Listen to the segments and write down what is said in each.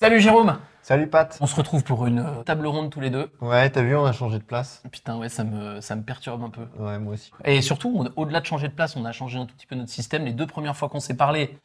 Salut Jérôme Salut Pat. On se retrouve pour une euh, table ronde tous les deux. Ouais, t'as vu, on a changé de place. Putain, ouais, ça me, ça me perturbe un peu. Ouais, moi aussi. Et surtout, on- au-delà de changer de place, on a changé un tout petit peu notre système. Les deux premières fois qu'on s'est parlé,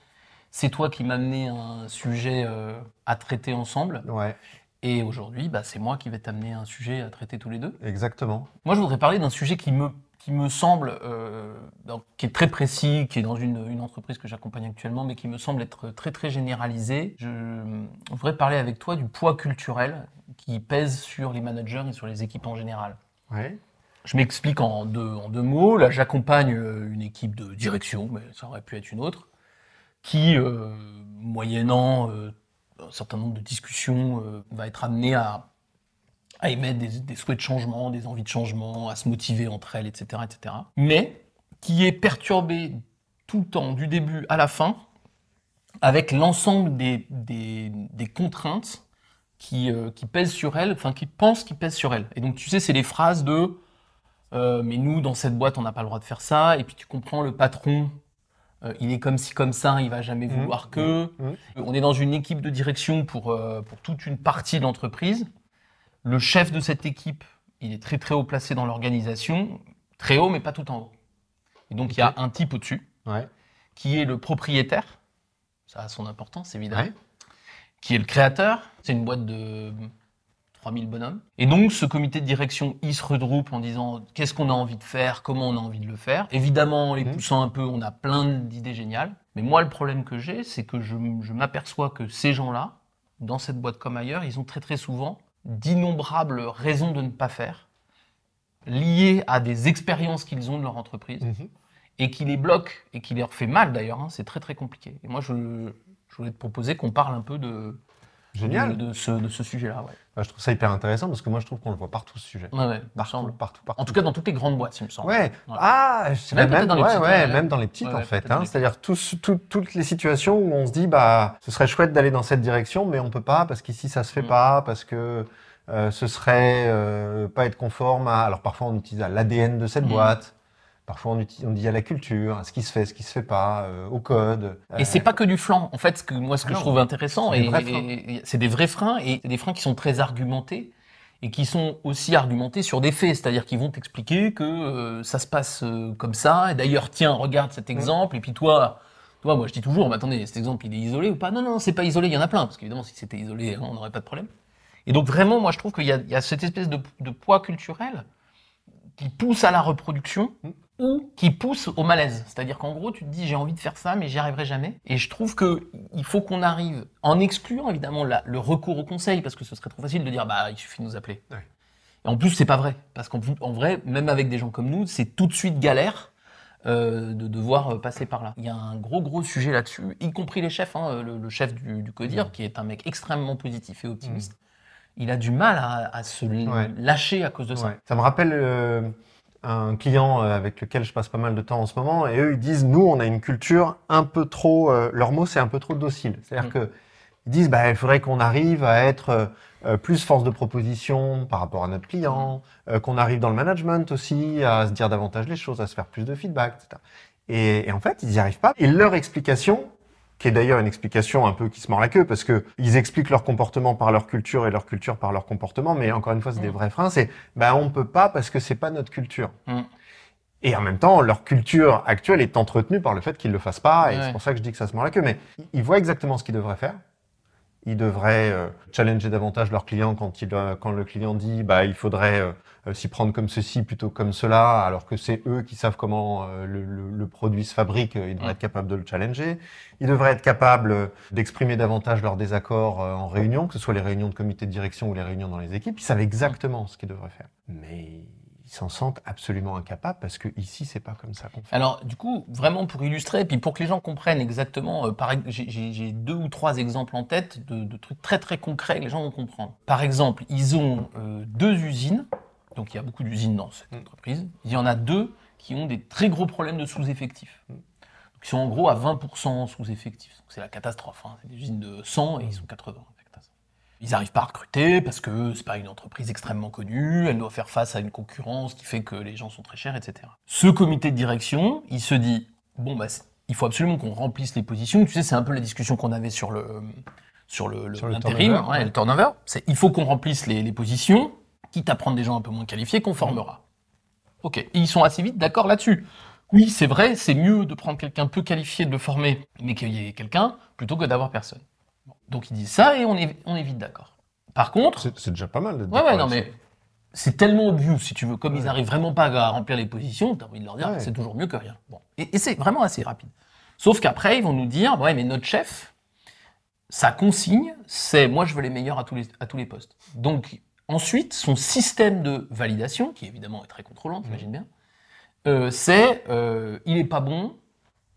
c'est toi qui m'as amené un sujet euh, à traiter ensemble. Ouais, Et aujourd'hui, bah, c'est moi qui vais t'amener un sujet à traiter tous les deux. exactement. Moi, je voudrais parler d'un sujet qui me, qui me semble, euh, donc, qui est très précis, qui est dans une, une entreprise que j'accompagne actuellement, mais qui me semble être très très généralisé. Je, je voudrais parler avec toi du poids culturel qui pèse sur les managers et sur les équipes en général. Ouais. Je m'explique en deux, en deux mots. Là, j'accompagne euh, une équipe de direction, mais ça aurait pu être une autre, qui, euh, moyennant euh, un certain nombre de discussions, va être amenée à, à émettre des, des souhaits de changement, des envies de changement, à se motiver entre elles, etc., etc. Mais qui est perturbée tout le temps, du début à la fin, avec l'ensemble des, des, des contraintes qui, euh, qui pèsent sur elle, enfin qui pensent qu'ils pèsent sur elle. Et donc tu sais, c'est les phrases de euh, mais nous dans cette boîte on n'a pas le droit de faire ça, et puis tu comprends le patron, euh, il est comme ci comme ça, il va jamais Mhm. vouloir que. Mhm. On est dans une équipe de direction pour, pour toute une partie de l'entreprise. Le chef de cette équipe, il est très très haut placé dans l'organisation, très haut mais pas tout en haut. Et donc il y a un type au-dessus Ouais. qui est le propriétaire, ça a son importance évidemment, Ouais. qui est le créateur, c'est une boîte de 3000 bonhommes. Et donc ce comité de direction, il se regroupe en disant qu'est-ce qu'on a envie de faire, comment on a envie de le faire. Évidemment, en les Mhm. poussant un peu, on a plein d'idées géniales. Mais moi, le problème que j'ai, c'est que je m'aperçois que ces gens-là, dans cette boîte comme ailleurs, ils ont très très souvent d'innombrables raisons de ne pas faire, liées à des expériences qu'ils ont de leur entreprise Mhm. et qui les bloque et qui leur fait mal d'ailleurs, hein, c'est très très compliqué. Et moi, je, je voulais te proposer qu'on parle un peu de, Génial. de, de ce, de ce sujet-là. Ouais. Bah, je trouve ça hyper intéressant parce que moi, je trouve qu'on le voit partout ce sujet. Ouais, ouais, Partout, semble. partout, partout. En tout cas, dans toutes les grandes boîtes, il me semble. Ouais. Ah, je Même même, dans les ouais, petites, ouais, même dans les petites en fait. hein. C'est-à-dire tous- tout- toutes les situations où on se dit, bah, ce serait chouette d'aller dans cette direction, mais on peut pas parce qu'ici ça se fait Mm. pas, parce que euh, ce serait euh, pas être conforme à. Alors parfois on utilise l'ADN de cette Mm. boîte. Parfois on, dit à la culture, à ce qui se fait, ce qui se fait pas, euh, au code. Et c'est pas que du flanc. En fait, ce que, moi, ce que je trouve intéressant, C'est des vrais freins. et- des freins, qui sont très argumentés, et qui sont aussi argumentés sur des faits. C'est-à-dire qu'ils vont t'expliquer que euh, ça se passe euh, comme ça, et d'ailleurs, tiens, regarde cet exemple, et puis toi, toi, moi, je dis toujours, mais attendez, cet exemple, il est isolé ou pas? Non, non, c'est pas isolé, il y en a plein, parce qu'évidemment, si c'était isolé, hein, on n'aurait pas de problème. Et donc, vraiment, moi, je trouve qu'il y, a- il y a cette espèce de, de poids culturel qui pousse à la reproduction Mm. Ou qui pousse au malaise. C'est-à-dire qu'en gros, tu te dis j'ai envie de faire ça, mais j'y arriverai jamais. Et je trouve que il faut qu'on arrive, en excluant évidemment la- le recours au conseil, parce que ce serait trop facile de dire bah il suffit de nous appeler. Ouais. Et en plus, c'est pas vrai, parce qu'en en vrai, même avec des gens comme nous, c'est tout de suite galère. euh, de devoir euh, passer par là. Il y a un gros gros sujet là-dessus, y compris les chefs. hein, le, le chef du, du CODIR, Mm. qui est un mec extrêmement positif et optimiste, il a du mal à, à se Ouais. lâcher à cause de ça. Ouais. Ça me rappelle euh, un client euh, avec lequel je passe pas mal de temps en ce moment, et eux ils disent nous on a une culture un peu trop, euh, leur mot c'est un peu trop docile. C'est-à-dire Mm. que ils disent bah il faudrait qu'on arrive à être euh, euh, plus force de proposition par rapport à notre client, euh, qu'on arrive dans le management aussi à se dire davantage les choses, à se faire plus de feedback, etc. Et, et en fait ils n'y arrivent pas. Et leur explication qui est d'ailleurs une explication un peu qui se mord la queue, parce que ils expliquent leur comportement par leur culture et leur culture par leur comportement, mais encore une fois, c'est des Mm. vrais freins, c'est, bah, on peut pas parce que c'est pas notre culture. Mm. Et en même temps, leur culture actuelle est entretenue par le fait qu'ils le fassent pas, et Ouais. c'est pour ça que je dis que ça se mord la queue, mais ils voient exactement ce qu'ils devraient faire. Ils devraient euh, challenger davantage leurs clients quand, il, euh, quand le client dit bah, il faudrait euh, euh, s'y prendre comme ceci plutôt que comme cela, alors que c'est eux qui savent comment euh, le, le- le produit se fabrique, euh, ils devraient être capables de le challenger. Ils devraient être capables d'exprimer davantage leurs désaccords euh, en réunion, que ce soit les réunions de comité de direction ou les réunions dans les équipes. Ils savent exactement ce qu'ils devraient faire. Mais ils s'en sentent absolument incapables parce que ici, c'est pas comme ça qu'on fait. Alors, du coup, vraiment pour illustrer, puis pour que les gens comprennent exactement, euh, par j'ai- deux ou trois exemples en tête de, de trucs très très concrets que les gens vont comprendre. Par exemple, ils ont euh, deux usines, donc il y a beaucoup d'usines dans cette Mm. entreprise. Il y en a deux qui ont des très gros problèmes de sous-effectifs. Mm. Ils sont en gros à 20% sous-effectifs. C'est la catastrophe. hein. C'est des usines de 100 et ils sont 80. Ils n'arrivent pas à recruter parce que c'est pas une entreprise extrêmement connue, elle doit faire face à une concurrence qui fait que les gens sont très chers, etc. Ce comité de direction, il se dit bon bah il faut absolument qu'on remplisse les positions. Tu sais, c'est un peu la discussion qu'on avait sur le sur le, Sur le turnover, ouais. le turnover. C'est il faut qu'on remplisse les, les positions, quitte à prendre des gens un peu moins qualifiés, qu'on formera. Ok, Et ils sont assez vite d'accord là-dessus. Oui, c'est vrai, c'est mieux de prendre quelqu'un peu qualifié, de le former, mais qu'il y ait quelqu'un, plutôt que d'avoir personne. Donc ils disent ça et on est, on est vite d'accord. Par contre, C'est déjà pas mal. d'être Ouais, ouais, non, mais c'est tellement obvious, si tu veux. Comme ils Ouais. arrivent vraiment pas à remplir les positions, t'as envie de leur dire Ouais. c'est toujours mieux que rien. Bon. Et, et c'est vraiment assez rapide. Sauf qu'après, ils vont nous dire ouais, mais notre chef, sa consigne, c'est moi, je veux les meilleurs à tous les, à tous les postes. Donc, ensuite, son système de validation, qui évidemment est très contrôlant, t'imagines bien, euh, c'est euh, il est pas bon,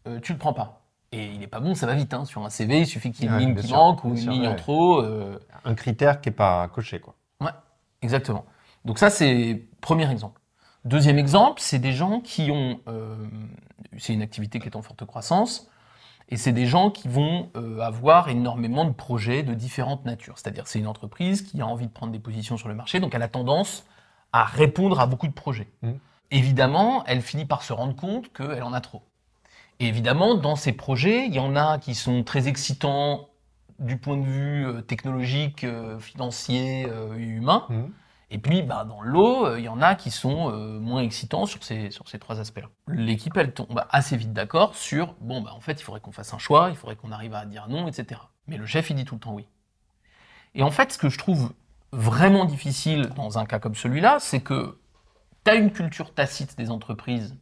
euh, tu le prends pas. Et il est pas bon, ça va vite. Hein. Sur un CV, il suffit qu'il y ait une Ouais, ligne qui sûr, manque ou une sûr, ligne en trop. euh, Un critère qui est pas coché, quoi. Ouais, exactement. Donc ça, c'est premier exemple. Deuxième exemple, c'est des gens qui ont... euh, c'est une activité qui est en forte croissance, et c'est des gens qui vont euh, avoir énormément de projets de différentes natures. C'est-à-dire, c'est une entreprise qui a envie de prendre des positions sur le marché, donc elle a tendance à répondre à beaucoup de projets. Mhm. Évidemment, elle finit par se rendre compte qu'elle en a trop. Et évidemment, dans ces projets, il y en a qui sont très excitants du point de vue euh, technologique, euh, financier euh, et humain. Mhm. Et puis, bah, dans l'eau, il y en a qui sont moins excitants sur ces, sur ces trois aspects-là. L'équipe, elle tombe assez vite d'accord sur, bon, bah, en fait, il faudrait qu'on fasse un choix, il faudrait qu'on arrive à dire non, etc. Mais le chef, il dit tout le temps oui. Et en fait, ce que je trouve vraiment difficile dans un cas comme celui-là, c'est que tu as une culture tacite des entreprises.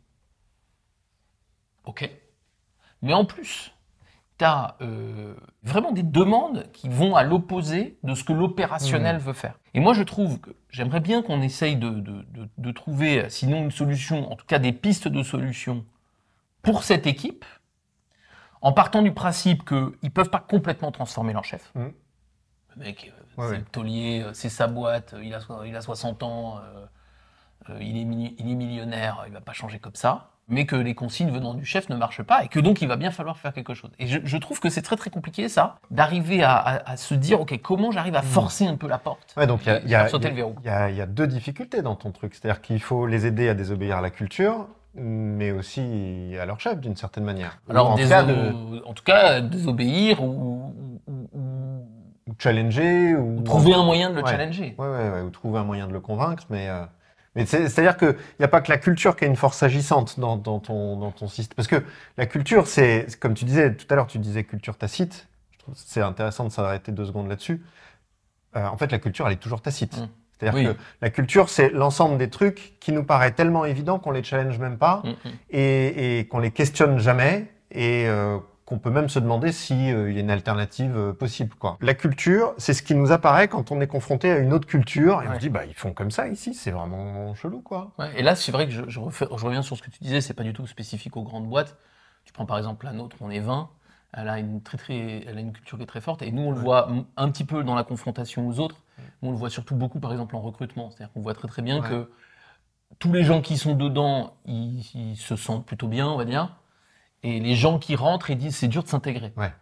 Ok. Mais en plus, tu as vraiment des demandes qui vont à l'opposé de ce que l'opérationnel veut faire. Et moi, je trouve que j'aimerais bien qu'on essaye de, de- de- de trouver, sinon une solution, en tout cas des pistes de solutions pour cette équipe, en partant du principe qu'ils ne peuvent pas complètement transformer leur chef. Mhm. Le mec, euh, Ouais, c'est le taulier, euh, c'est sa boîte, euh, il a, il a 60 ans, euh, euh, il, est il est millionnaire, il va pas changer comme ça. Mais que les consignes venant du chef ne marchent pas et que donc il va bien falloir faire quelque chose. Et je, je trouve que c'est très très compliqué ça, d'arriver à, à- à se dire ok comment j'arrive à forcer un peu la porte. Ouais, donc il y y a- faire sauter le verrou. il y a- il y a deux difficultés dans ton truc. C'est-à-dire qu'il faut les aider à désobéir à la culture, mais aussi à leur chef d'une certaine manière. Alors en, déso- cas, de, en tout cas désobéir ou, ou- ou- ou challenger ou ou trouver un moyen de le Ouais. challenger. Ouais, ouais, ouais, ou trouver un moyen de le convaincre, mais, euh, mais c'est- c'est-à-dire qu'il n'y a pas que la culture qui a une force agissante dans, dans ton, dans ton système. Parce que la culture, c'est, comme tu disais tout à l'heure, tu disais culture tacite. Je trouve que c'est intéressant de s'arrêter deux secondes là-dessus. Euh, en fait, la culture, elle est toujours tacite. Mm. C'est-à-dire Oui. que la culture, c'est l'ensemble des trucs qui nous paraît tellement évident qu'on les challenge même pas Mm, mm. et, et qu'on les questionne jamais et euh, qu'on peut même se demander s'il y a une alternative euh, possible. Quoi. La culture, c'est ce qui nous apparaît quand on est confronté à une autre culture et on se dit bah ils font comme ça ici, c'est vraiment chelou quoi. Ouais, et là, c'est vrai que je, je refais- je reviens sur ce que tu disais, c'est pas du tout spécifique aux grandes boîtes. Tu prends par exemple la nôtre, on est 20, elle a une, très, très, elle a une culture qui est très forte, et nous, on le voit un petit peu dans la confrontation aux autres, mais on le voit surtout beaucoup, par exemple, en recrutement. C'est-à-dire qu'on voit très très bien que tous les gens qui sont dedans, ils, ils se sentent plutôt bien, on va dire, et les gens qui rentrent, ils disent c'est dur de s'intégrer. Ouais.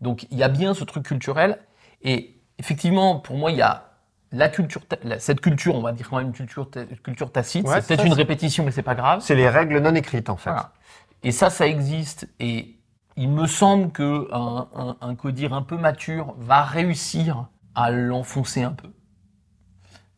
Donc il y a bien ce truc culturel, et effectivement, pour moi, il y a la culture, cette culture, on va dire quand même une culture, ta- culture tacite, Ouais, c'est peut-être une répétition, mais c'est pas grave. C'est les règles non écrites en fait. Voilà. Et ça, ça existe. Et il me semble que un, un, un codir un peu mature va réussir à l'enfoncer un peu.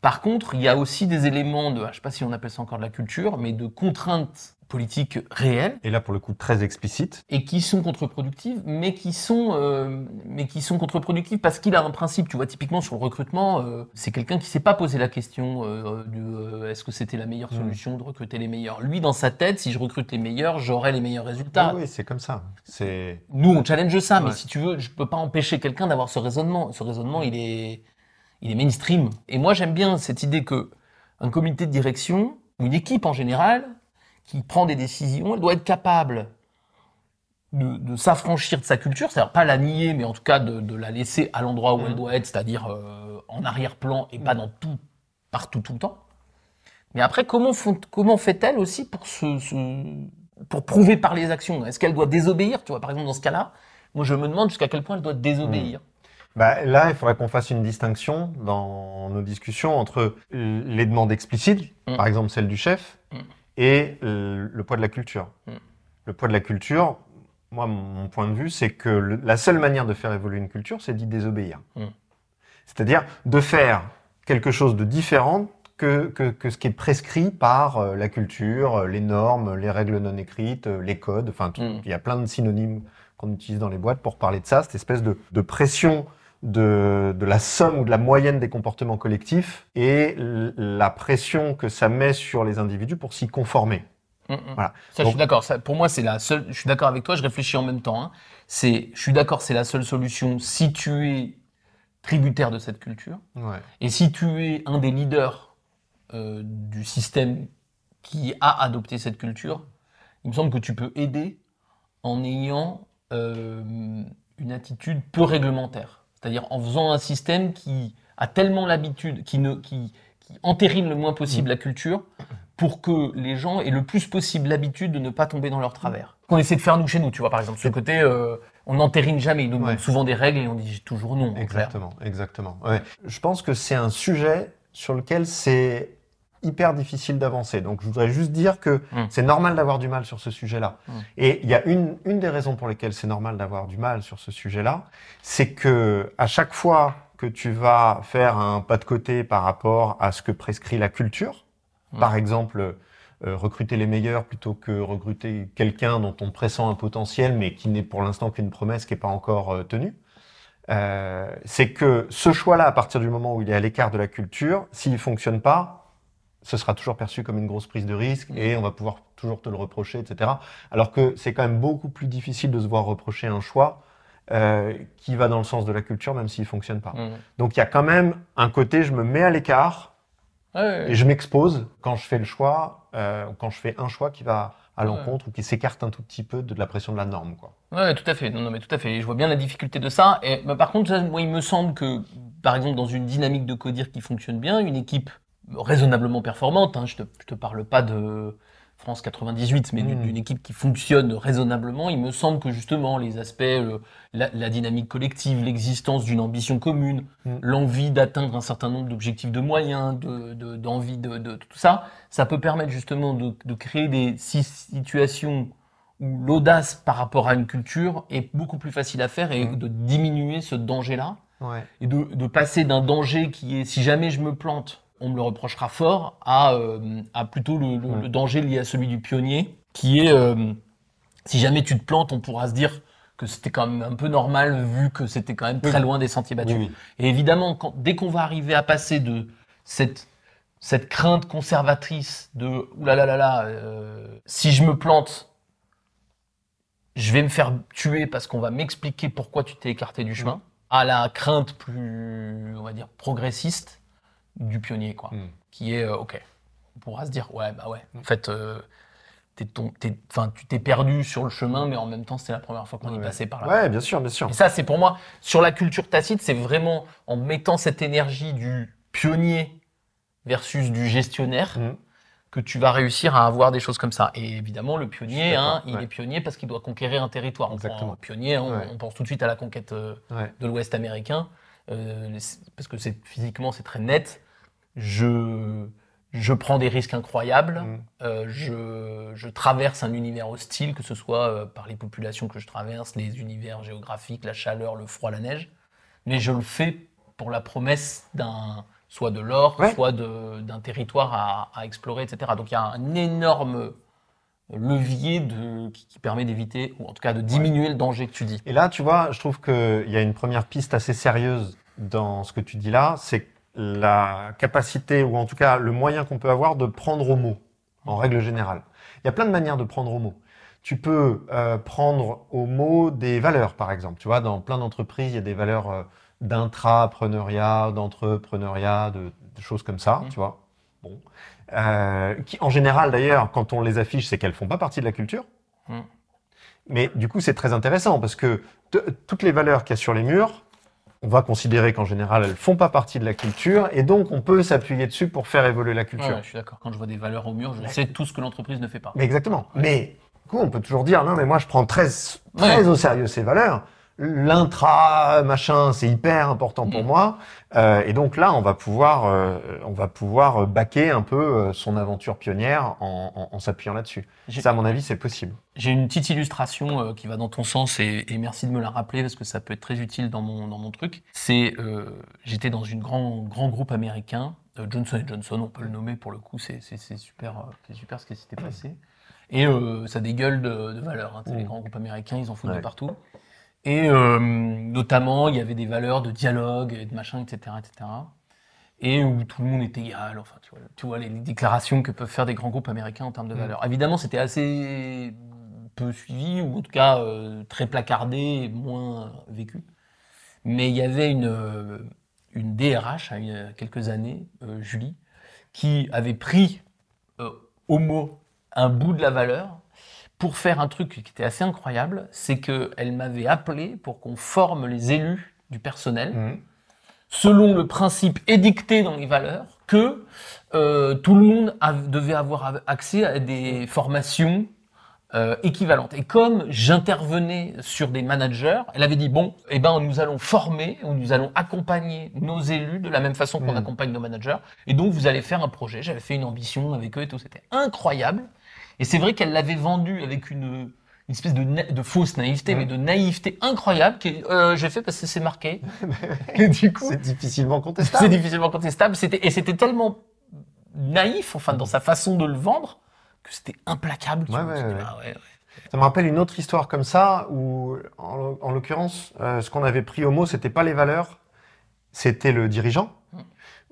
Par contre, il y a aussi des éléments de, je ne sais pas si on appelle ça encore de la culture, mais de contraintes politiques réelles Et là pour le coup très explicite. et qui sont contre-productives, mais qui sont, euh, mais qui sont contre-productives parce qu'il a un principe. Tu vois, typiquement sur le recrutement, euh, c'est quelqu'un qui s'est pas posé la question euh, de est-ce que c'était la meilleure Mm. solution de recruter les meilleurs? Lui, dans sa tête, si je recrute les meilleurs, j'aurai les meilleurs résultats. Oui, oui, c'est comme ça. C'est Nous, on challenge ça, mais si tu veux, je peux pas empêcher quelqu'un d'avoir ce raisonnement. Ce raisonnement, il est, il est mainstream. Et moi, j'aime bien cette idée que un comité de direction, ou une équipe en général, qui prend des décisions, elle doit être capable de, de s'affranchir de sa culture, c'est-à-dire pas la nier, mais en tout cas de, de la laisser à l'endroit où elle doit être, c'est-à-dire euh, en arrière-plan et pas dans tout, partout, tout le temps. Mais après, comment, font- comment fait-elle aussi pour se, se- pour prouver par les actions? Est-ce qu'elle doit désobéir? Tu vois, par exemple, dans ce cas-là, moi, je me demande jusqu'à quel point elle doit désobéir. Bah, là, il faudrait qu'on fasse une distinction dans nos discussions entre les demandes explicites, par exemple celle du chef. Et le poids de la culture. Mm. Le poids de la culture, moi, mon point de vue, c'est que le- la seule manière de faire évoluer une culture, c'est d'y désobéir. Mm. C'est-à-dire de faire quelque chose de différent que, que, que ce qui est prescrit par euh, la culture, euh, les normes, les règles non écrites, euh, les codes. Enfin, Mm. il y a plein de synonymes qu'on utilise dans les boîtes pour parler de ça, cette espèce de, de pression de, de la somme ou de la moyenne des comportements collectifs et la pression que ça met sur les individus pour s'y conformer. Mm, mm. Voilà. Ça, je suis d'accord. Pour moi, c'est la seule. Je suis d'accord avec toi. Je réfléchis en même temps. hein. C'est, je suis d'accord. C'est la seule solution si tu es tributaire de cette culture Ouais. et si tu es un des leaders euh, du système qui a adopté cette culture. Il me semble que tu peux aider en ayant euh, une attitude peu réglementaire. C'est-à-dire en faisant un système qui a tellement l'habitude, qui, ne, qui, qui entérine le moins possible la culture, pour que les gens aient le plus possible l'habitude de ne pas tomber dans leur travers. Qu'on essaie de faire nous chez nous, tu vois, par exemple. Ce côté, euh, on n'entérine jamais. Ils nous Ouais. souvent des règles et on dit toujours non. Exactement, exactement. Ouais. Je pense que c'est un sujet sur lequel c'est hyper difficile d'avancer. Donc je voudrais juste dire que Mm. c'est normal d'avoir du mal sur ce sujet-là. Mm. Et il y a une, une des raisons pour lesquelles c'est normal d'avoir du mal sur ce sujet-là, c'est que à chaque fois que tu vas faire un pas de côté par rapport à ce que prescrit la culture, Mm. par exemple euh, recruter les meilleurs plutôt que recruter quelqu'un dont on pressent un potentiel mais qui n'est pour l'instant qu'une promesse qui n'est pas encore euh, tenue, euh, c'est que ce choix-là, à partir du moment où il est à l'écart de la culture, s'il fonctionne pas, ce sera toujours perçu comme une grosse prise de risque et on va pouvoir toujours te le reprocher, etc. Alors que c'est quand même beaucoup plus difficile de se voir reprocher un choix euh, qui va dans le sens de la culture, même s'il fonctionne pas. Mm. Donc il y a quand même un côté, je me mets à l'écart ouais, et je m'expose quand je fais le choix, euh, quand je fais un choix qui va à Ouais. l'encontre ou qui s'écarte un tout petit peu de la pression de la norme, quoi. Ouais, tout à fait. Non, non, mais tout à fait. Je vois bien la difficulté de ça. Et bah, par contre, ça, moi, il me semble que, par exemple, dans une dynamique de codir qui fonctionne bien, une équipe raisonnablement performante, hein, je te, je te parle pas de France 98, mais d'une Mm. d'une équipe qui fonctionne raisonnablement, il me semble que justement les aspects, le- la, la dynamique collective, l'existence d'une ambition commune, Mm. l'envie d'atteindre un certain nombre d'objectifs de moyens, de- de- d'envie de, de, tout ça, ça peut permettre justement de, créer des si- situations où l'audace par rapport à une culture est beaucoup plus facile à faire et Mm. de diminuer ce danger-là Ouais. et de, de passer d'un danger qui est si jamais je me plante, on me le reprochera fort, à, euh, à plutôt le, le- le danger lié à celui du pionnier, qui est euh, si jamais tu te plantes, on pourra se dire que c'était quand même un peu normal vu que c'était quand même très loin des sentiers battus. Oui, oui. Et évidemment, quand, dès qu'on va arriver à passer de cette, cette crainte conservatrice de oulala là là là, euh, si je me plante, je vais me faire tuer parce qu'on va m'expliquer pourquoi tu t'es écarté du chemin, à la crainte plus, on va dire, progressiste du pionnier, quoi. Mm. Qui est, euh, ok, on pourra se dire, ouais, bah ouais, en fait, euh, t'es ton- t'es- enfin, tu t'es perdu sur le chemin, mais en même temps, c'était la première fois qu'on y Ouais. passait par là. Ouais, bien sûr, bien sûr. Et ça, c'est pour moi, sur la culture tacite, c'est vraiment en mettant cette énergie du pionnier versus du gestionnaire Mm. que tu vas réussir à avoir des choses comme ça. Et évidemment, le pionnier, hein, il est pionnier parce qu'il doit conquérir un territoire. On Exactement. pionnier, hein, on, Ouais. on pense tout de suite à la conquête euh, de l'Ouest américain, euh, parce que c'est physiquement c'est très net. Je je prends des risques incroyables. Mm. Euh, je, je traverse un univers hostile, que ce soit euh, par les populations que je traverse, les univers géographiques, la chaleur, le froid, la neige. Mais je le fais pour la promesse d'un soit de l'or, Ouais. soit d'un territoire à, à explorer, etc. Donc il y a un énorme levier de, qui, qui permet d'éviter, ou en tout cas de diminuer le danger que tu dis. Et là, tu vois, je trouve qu'il y a une première piste assez sérieuse dans ce que tu dis là, c'est la capacité, ou en tout cas le moyen qu'on peut avoir de prendre au mot, en règle générale. Il y a plein de manières de prendre au mot. Tu peux euh, prendre au mot des valeurs, par exemple. Tu vois, dans plein d'entreprises, il y a des valeurs euh, d'intrapreneuriat, d'entrepreneuriat, de, de choses comme ça, Mhm. tu vois. Bon. Euh, qui, en général, d'ailleurs, quand on les affiche, c'est qu'elles font pas partie de la culture. Mhm. Mais du coup, c'est très intéressant parce que toutes les valeurs qu'il y a sur les murs, on va considérer qu'en général, elles font pas partie de la culture et donc on peut s'appuyer dessus pour faire évoluer la culture. Ouais, je suis d'accord. Quand je vois des valeurs au mur, je sais tout ce que l'entreprise ne fait pas. Mais exactement. Mais du coup, on peut toujours dire non, mais moi, je prends très, très Ouais. au sérieux ces valeurs. L'intra machin, c'est hyper important pour Mm. moi. Euh, et donc là, on va pouvoir, euh, on va pouvoir baquer un peu euh, son aventure pionnière en, en- en s'appuyant là-dessus. Ça, à mon avis, c'est possible. J'ai une petite illustration euh, qui va dans ton sens et, et merci de me la rappeler parce que ça peut être très utile dans mon, dans mon truc. C'est, j'étais dans une grand, grand groupe américain, Johnson Johnson, on peut le nommer pour le coup, c'est, super, c'est super ce qui s'était passé. Et ça dégueule de, de valeur. Hein, Les Mm. grands groupes américains, ils en foutent de Ouais. partout. Et euh, notamment, il y avait des valeurs de dialogue et de machin, etc., etc. Et où tout le monde est égal. Enfin, tu vois, tu vois les, les déclarations que peuvent faire des grands groupes américains en termes de Mm. valeurs. Évidemment, c'était assez peu suivi, ou en tout cas euh, très placardé, et moins vécu. Mais il y avait une, euh, une DRH, il y a quelques années, euh, Julie, qui avait pris au mot un bout de la valeur pour faire un truc qui était assez incroyable, c'est qu'elle m'avait appelé pour qu'on forme les élus du personnel Mhm. selon le principe édicté dans les valeurs que euh, tout le monde a- devait avoir accès à des formations euh, équivalentes. Et comme j'intervenais sur des managers, elle avait dit bon, eh ben nous allons former ou nous allons accompagner nos élus de la même façon qu'on Mm. accompagne nos managers. Et donc vous allez faire un projet. J'avais fait une ambition avec eux et tout. C'était incroyable. Et c'est vrai qu'elle l'avait vendu avec une une espèce de, na- de fausse naïveté, mais de naïveté incroyable. Qui, euh, j'ai fait parce que c'est marqué. et du coup, C'est difficilement c'est contestable. difficilement contestable. C'était, et c'était tellement naïf, enfin, dans sa façon de le vendre, que c'était implacable. tu Ouais, vois. ouais, Tu dis, ouais. ah ouais, ouais. Ça me rappelle une autre histoire comme ça où, en, l'oc- en l'occurrence, euh, ce qu'on avait pris au mot, c'était pas les valeurs, c'était le dirigeant. Mm.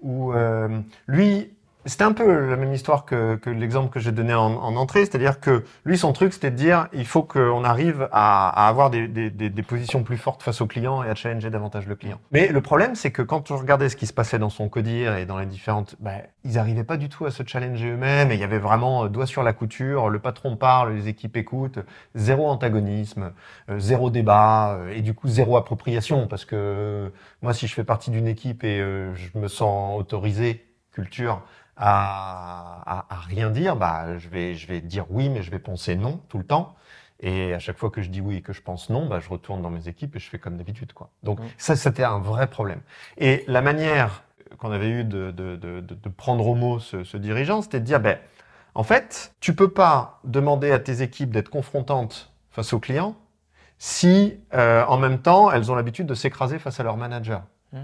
Où euh, lui, c'était un peu la même histoire que, l'exemple que j'ai donné en, en entrée, c'est-à-dire que lui, son truc, c'était de dire, il faut qu'on arrive à, avoir des, positions plus fortes face au client et à challenger davantage le client. Mais le problème, c'est que quand on regardait ce qui se passait dans son codir et dans les différentes, ben, ils n'arrivaient pas du tout à se challenger eux-mêmes et il y avait vraiment euh, doigt sur la couture, le patron parle, les équipes écoutent, zéro antagonisme, euh, zéro débat euh, et du coup zéro appropriation parce que moi si je fais partie d'une équipe et je me sens autorisé culture à, à, à rien dire, bah je vais je vais dire oui mais je vais penser non tout le temps. Et à chaque fois que je dis oui et que je pense non, bah, je retourne dans mes équipes et je fais comme d'habitude. quoi. Donc ça, c'était un vrai problème. Et la manière qu'on avait eu de, de, de, prendre au mot ce, ce dirigeant, c'était de dire, ben, en fait, tu peux pas demander à tes équipes d'être confrontantes face aux clients si, euh, en même temps, elles ont l'habitude de s'écraser face à leur manager. Mm.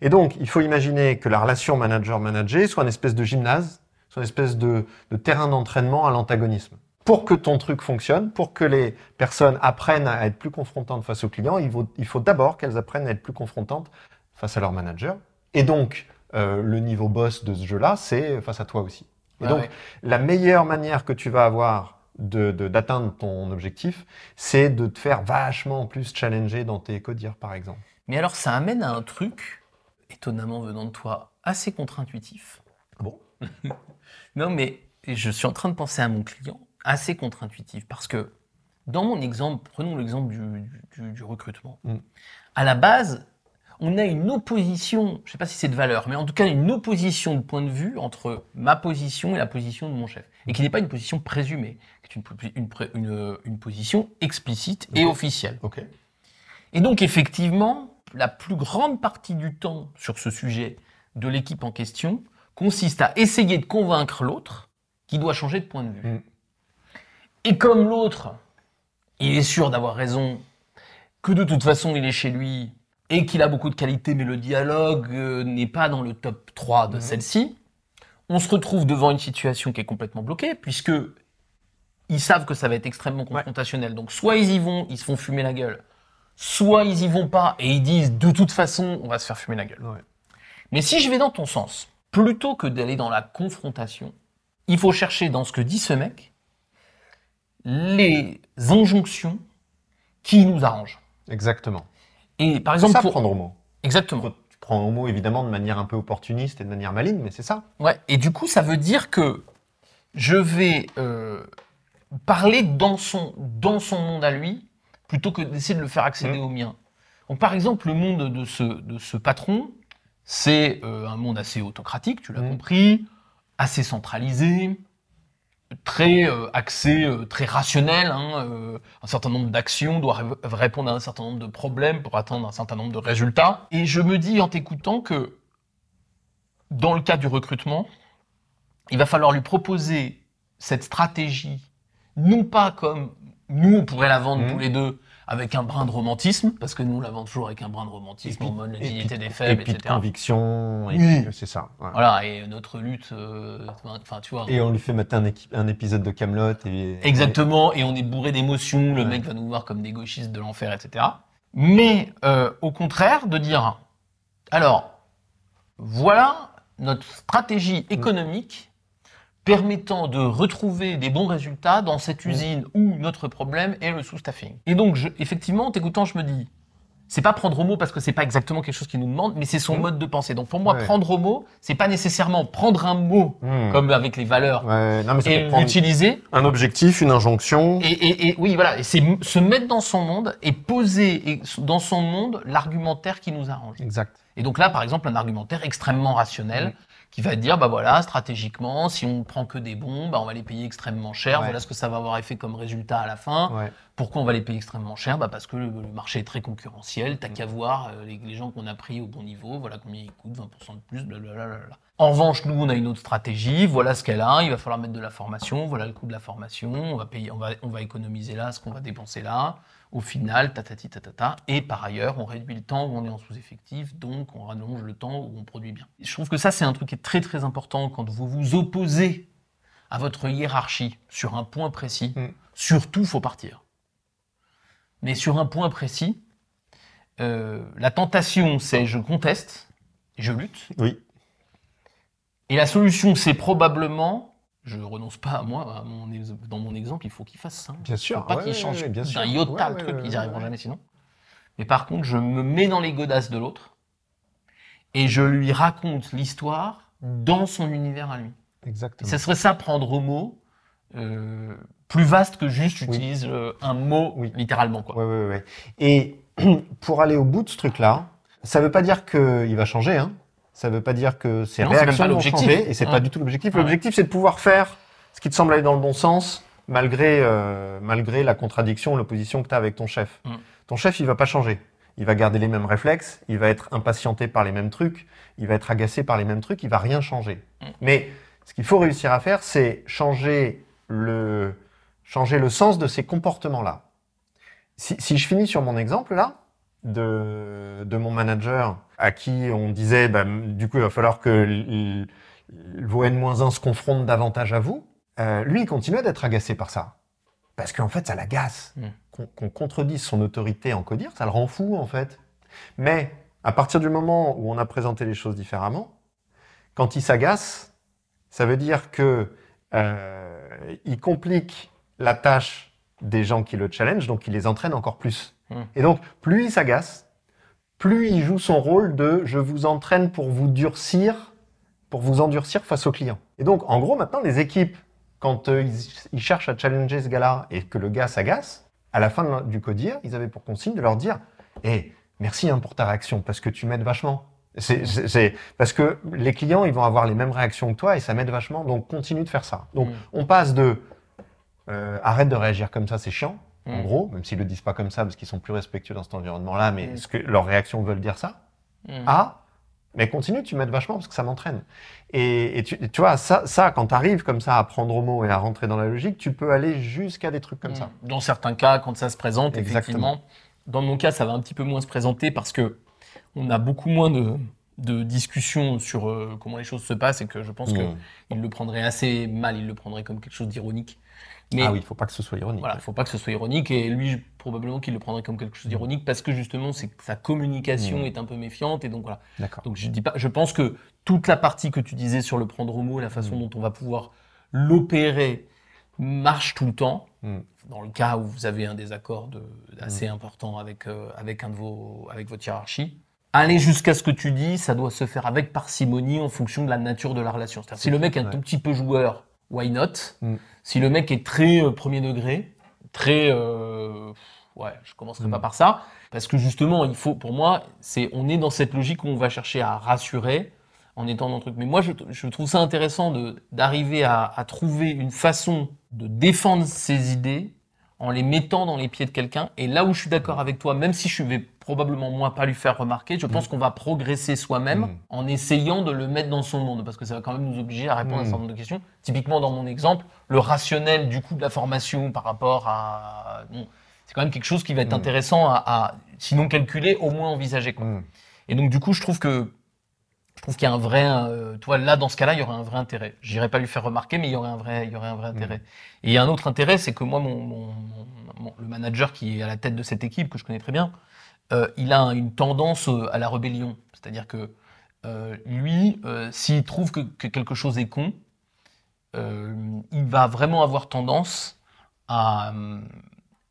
Et donc, il faut imaginer que la relation manager-manager soit une espèce de gymnase, soit une espèce de, de terrain d'entraînement à l'antagonisme. Pour que ton truc fonctionne, pour que les personnes apprennent à être plus confrontantes face aux clients, il faut, il faut d'abord qu'elles apprennent à être plus confrontantes face à leur manager. Et donc, euh, le niveau boss de ce jeu-là, c'est face à toi aussi. Et Ouais, donc, ouais. la meilleure manière que tu vas avoir de- de- d'atteindre ton objectif, c'est de te faire vachement plus challenger dans tes codires, par exemple. Mais alors, ça amène à un truc, étonnamment venant de toi, assez contre-intuitif. Bon. Non, mais je suis en train de penser à mon client, assez contre-intuitif, parce que dans mon exemple, prenons l'exemple du, du- du recrutement. Mm. À la base, on a une opposition, je ne sais pas si c'est de valeur, mais en tout cas une opposition de point de vue entre ma position et la position de mon chef. Et qui n'est pas une position présumée, qui est une, une une- une position explicite et officielle. Et donc, effectivement, la plus grande partie du temps sur ce sujet de l'équipe en question consiste à essayer de convaincre l'autre qui doit changer de point de vue. Mm. Et comme l'autre, il est sûr d'avoir raison, que de toute façon il est chez lui et qu'il a beaucoup de qualités, mais le dialogue euh, n'est pas dans le top 3 de Mhm. celle-ci, on se retrouve devant une situation qui est complètement bloquée, puisque ils savent que ça va être extrêmement confrontationnel. Donc soit ils y vont, ils se font fumer la gueule, soit ils y vont pas et ils disent de toute façon on va se faire fumer la gueule. Ouais. Mais si je vais dans ton sens, plutôt que d'aller dans la confrontation, il faut chercher dans ce que dit ce mec les injonctions qui nous arrangent. Exactement. Et par exemple, ça, pour... prendre au mot. exactement. Tu prends au mot, évidemment, de manière un peu opportuniste et de manière maligne, mais c'est ça. Ouais. Et du coup, ça veut dire que je vais euh, parler dans son, dans son monde à lui, plutôt que d'essayer de le faire accéder Mhm. au mien. Donc, par exemple, le monde de ce, de ce patron, c'est euh, un monde assez autocratique, tu l'as Mhm. compris, assez centralisé, très euh, axé, euh, très rationnel. Hein, un certain nombre d'actions doivent ré- répondre à un certain nombre de problèmes pour atteindre un certain nombre de résultats. Et je me dis en t'écoutant que dans le cas du recrutement, il va falloir lui proposer cette stratégie, non pas comme nous on pourrait la vendre Mhm. tous les deux avec un brin de romantisme, parce que nous on la vend toujours avec un brin de romantisme, en mode la et puis- dignité des et faibles, puis de etc. conviction, et Oui. puis, c'est ça. ouais. Voilà, et notre lutte, euh, enfin tu vois. Et on lui fait matin un, épisode de Camelot et Exactement, et on est bourré d'émotions, le Ouais. mec va nous voir comme des gauchistes de l'enfer, etc. Mais euh, au contraire, de dire, alors, voilà notre stratégie économique permettant de retrouver des bons résultats dans cette usine où notre problème est le sous-staffing. Et donc, je, effectivement, en t'écoutant, je me dis, c'est pas prendre au mot parce que c'est pas exactement quelque chose qu'il nous demande, mais c'est son mode de pensée. Donc pour moi, Ouais. prendre au mot, c'est pas nécessairement prendre un mot Hmm. comme avec les valeurs Ouais, non, mais ça et l'utiliser un objectif, une injonction. et, et, et oui, voilà, c'est se mettre dans son monde et poser et- dans son monde l'argumentaire qui nous arrange. Exact. Et donc là, par exemple, un argumentaire extrêmement rationnel Mm. Qui va dire, bah voilà, stratégiquement, si on prend que des bons, bah on va les payer extrêmement cher. Ouais. Voilà ce que ça va avoir effet comme résultat à la fin. Ouais. Pourquoi on va les payer extrêmement cher? Bah Parce que le, le marché est très concurrentiel. T'as qu'à voir euh, les, les gens qu'on a pris au bon niveau. Voilà combien ils coûtent, 20% de plus, blablabla. En revanche, nous, on a une autre stratégie. Voilà ce qu'elle a. Il va falloir mettre de la formation. Voilà le coût de la formation. On va payer, on va, on va économiser là ce qu'on va dépenser là. Au final, tatati tatata. Et par ailleurs, on réduit le temps où on est en sous-effectif, donc on rallonge le temps où on produit bien. Je trouve que ça, c'est un truc qui est très très important quand vous vous opposez à votre hiérarchie sur un point précis. Mm. Surtout, faut partir. Mais sur un point précis, euh, la tentation, c'est je conteste, je lutte. Oui. Et la solution, c'est probablement, je renonce pas à moi, à mon ex- dans mon exemple, il faut qu'ils fassent ça. Bien sûr. faut pas ouais, qu'ils changent ouais, bien sûr. d'un iota Ouais, le truc, ils n'y arriveront jamais sinon. Mais par contre, je me mets dans les godasses de l'autre et je lui raconte l'histoire dans son univers à lui. Et Exactement. ça serait ça prendre au mot, euh, plus vaste que juste Oui. j'utilise euh, un mot Oui. littéralement. Quoi. Ouais, ouais, ouais. Et pour aller au bout de ce truc-là, ça veut pas dire qu'il va changer, hein. Ça veut pas dire que ses Non, réactions pas vont changer, et c'est Ouais. pas du tout l'objectif. L'objectif, c'est de pouvoir faire ce qui te semble aller dans le bon sens, malgré, euh, malgré la contradiction, l'opposition que tu as avec ton chef. Mm. Ton chef, il va pas changer. Il va garder les mêmes réflexes, il va être impatienté par les mêmes trucs, il va être agacé par les mêmes trucs, il va rien changer. Mm. Mais ce qu'il faut réussir à faire, c'est changer le, changer le sens de ces comportements-là. Si, si je finis sur mon exemple là, de, de mon manager à qui on disait, bah, du coup, il va falloir que vos N-1 se confrontent davantage à vous, euh, lui, il continuait d'être agacé par ça. Parce qu'en fait, ça l'agace. Mm. Qu'on qu'on contredise son autorité en codir, ça le rend fou, en fait. Mais à partir du moment où on a présenté les choses différemment, quand il s'agace, ça veut dire que euh, il complique la tâche des gens qui le challenge, donc il les entraîne encore plus. Mm. Et donc, plus il s'agace, plus il joue son rôle de je vous entraîne pour vous durcir, pour vous endurcir face aux clients. Et donc, en gros, maintenant, les équipes, quand euh, ils, ils cherchent à challenger ce gars-là et que le gars s'agace, à la fin du codir, ils avaient pour consigne de leur dire Eh, merci hein, pour ta réaction, parce que tu m'aides vachement. C'est, parce que les clients, ils vont avoir les mêmes réactions que toi et ça m'aide vachement, donc continue de faire ça. Donc, Mm. on passe de euh, arrête de réagir comme ça, c'est chiant, en Mm. gros, même s'ils le disent pas comme ça parce qu'ils sont plus respectueux dans cet environnement-là, mais Mm. ce que leurs réactions veulent dire ça. Mm. Ah, mais continue, tu m'aides vachement parce que ça m'entraîne. Et, et tu, tu vois, ça, ça quand tu arrives comme ça à prendre au mot et à rentrer dans la logique, tu peux aller jusqu'à des trucs comme ça. Mm. Dans certains cas, quand ça se présente, Exactement. effectivement. Dans mon cas, ça va un petit peu moins se présenter parce que on a beaucoup moins de, de discussions sur euh, comment les choses se passent et que je pense Mm. qu'il le prendrait assez mal, il le prendrait comme quelque chose d'ironique. Mais Ah oui, il faut pas que ce soit ironique. voilà, il faut pas que ce soit ironique et lui, probablement qu'il le prendrait comme quelque chose d'ironique parce que justement, c'est sa communication Mm. est un peu méfiante et donc voilà. D'accord. Donc je dis pas, je pense que toute la partie que tu disais sur le prendre au mot, la façon Mm. dont on va pouvoir l'opérer marche tout le temps. Mm. Dans le cas où vous avez un désaccord de, assez important avec euh, avec un de vos avec votre hiérarchie, aller jusqu'à ce que tu dis, ça doit se faire avec parcimonie en fonction de la nature de la relation. C'est-à-dire si le mec est un Ouais. tout petit peu joueur, why not? Mm. Si le mec est très euh, premier degré, très euh, ouais, je commencerai Mm. pas par ça parce que justement, il faut pour moi, c'est on est dans cette logique où on va chercher à rassurer en étant dans le truc. Mais moi, je, je trouve ça intéressant de d'arriver à, à trouver une façon de défendre ses idées en les mettant dans les pieds de quelqu'un. Et là où je suis d'accord avec toi, même si je vais probablement moi pas lui faire remarquer, je pense qu'on va progresser soi-même Mm. en essayant de le mettre dans son monde, parce que ça va quand même nous obliger à répondre à un Mm. certain nombre de questions. Typiquement dans mon exemple, le rationnel du coût de la formation par rapport à... Bon, c'est quand même quelque chose qui va être Mm. intéressant à, à, sinon calculer, au moins envisager. Quoi. Mm. Et donc du coup, je trouve que je trouve qu'il y a un vrai, euh, tu vois, là dans ce cas-là, il y aurait un vrai intérêt. J'irais pas lui faire remarquer, mais il y aurait un vrai, il y aurait un vrai intérêt. Et il y a un autre intérêt, c'est que moi, mon, mon- mon- mon- le manager qui est à la tête de cette équipe que je connais très bien, euh, il a une tendance euh, à la rébellion. C'est-à-dire que euh, lui, euh, s'il trouve que, que quelque chose est con, il va vraiment avoir tendance à,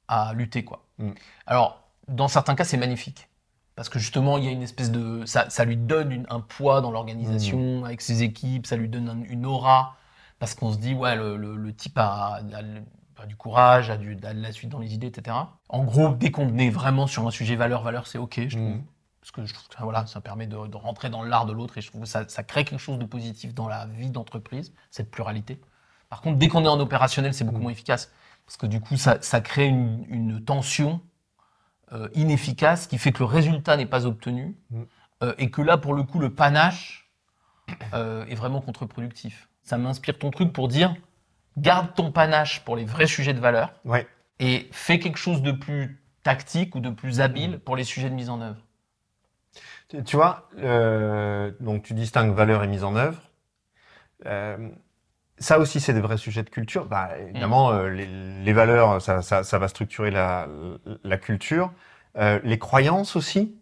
à lutter, quoi. Mm. Alors, dans certains cas, c'est magnifique. Parce que justement, il y a une espèce de. Ça, ça lui donne une- un poids dans l'organisation, avec ses équipes, ça lui donne un- une aura. Parce qu'on se dit, ouais, le, le- le type a, a du courage, du, a de la suite dans les idées, etc. En gros, dès qu'on est vraiment sur un sujet valeur-valeur, c'est OK, je trouve. Mm. Parce que je trouve que ça, voilà, ça permet de, de rentrer dans l'art de l'autre et je trouve que ça, ça crée quelque chose de positif dans la vie d'entreprise, cette pluralité. Par contre, dès qu'on est en opérationnel, c'est beaucoup Mm. moins efficace. Parce que du coup, ça, ça crée une, une tension euh, inefficace qui fait que le résultat n'est pas obtenu Mm. euh, et que là, pour le coup, le panache euh, est vraiment contre-productif. Ça m'inspire ton truc pour dire garde ton panache pour les vrais sujets de valeur Ouais. et fais quelque chose de plus tactique ou de plus habile pour les sujets de mise en œuvre. Tu, tu vois, euh, donc tu distingues valeur et mise en œuvre. Euh, ça aussi, c'est des vrais sujets de culture. Bah, évidemment, euh, les, les valeurs, ça, ça, ça va structurer la, la culture. Les croyances aussi.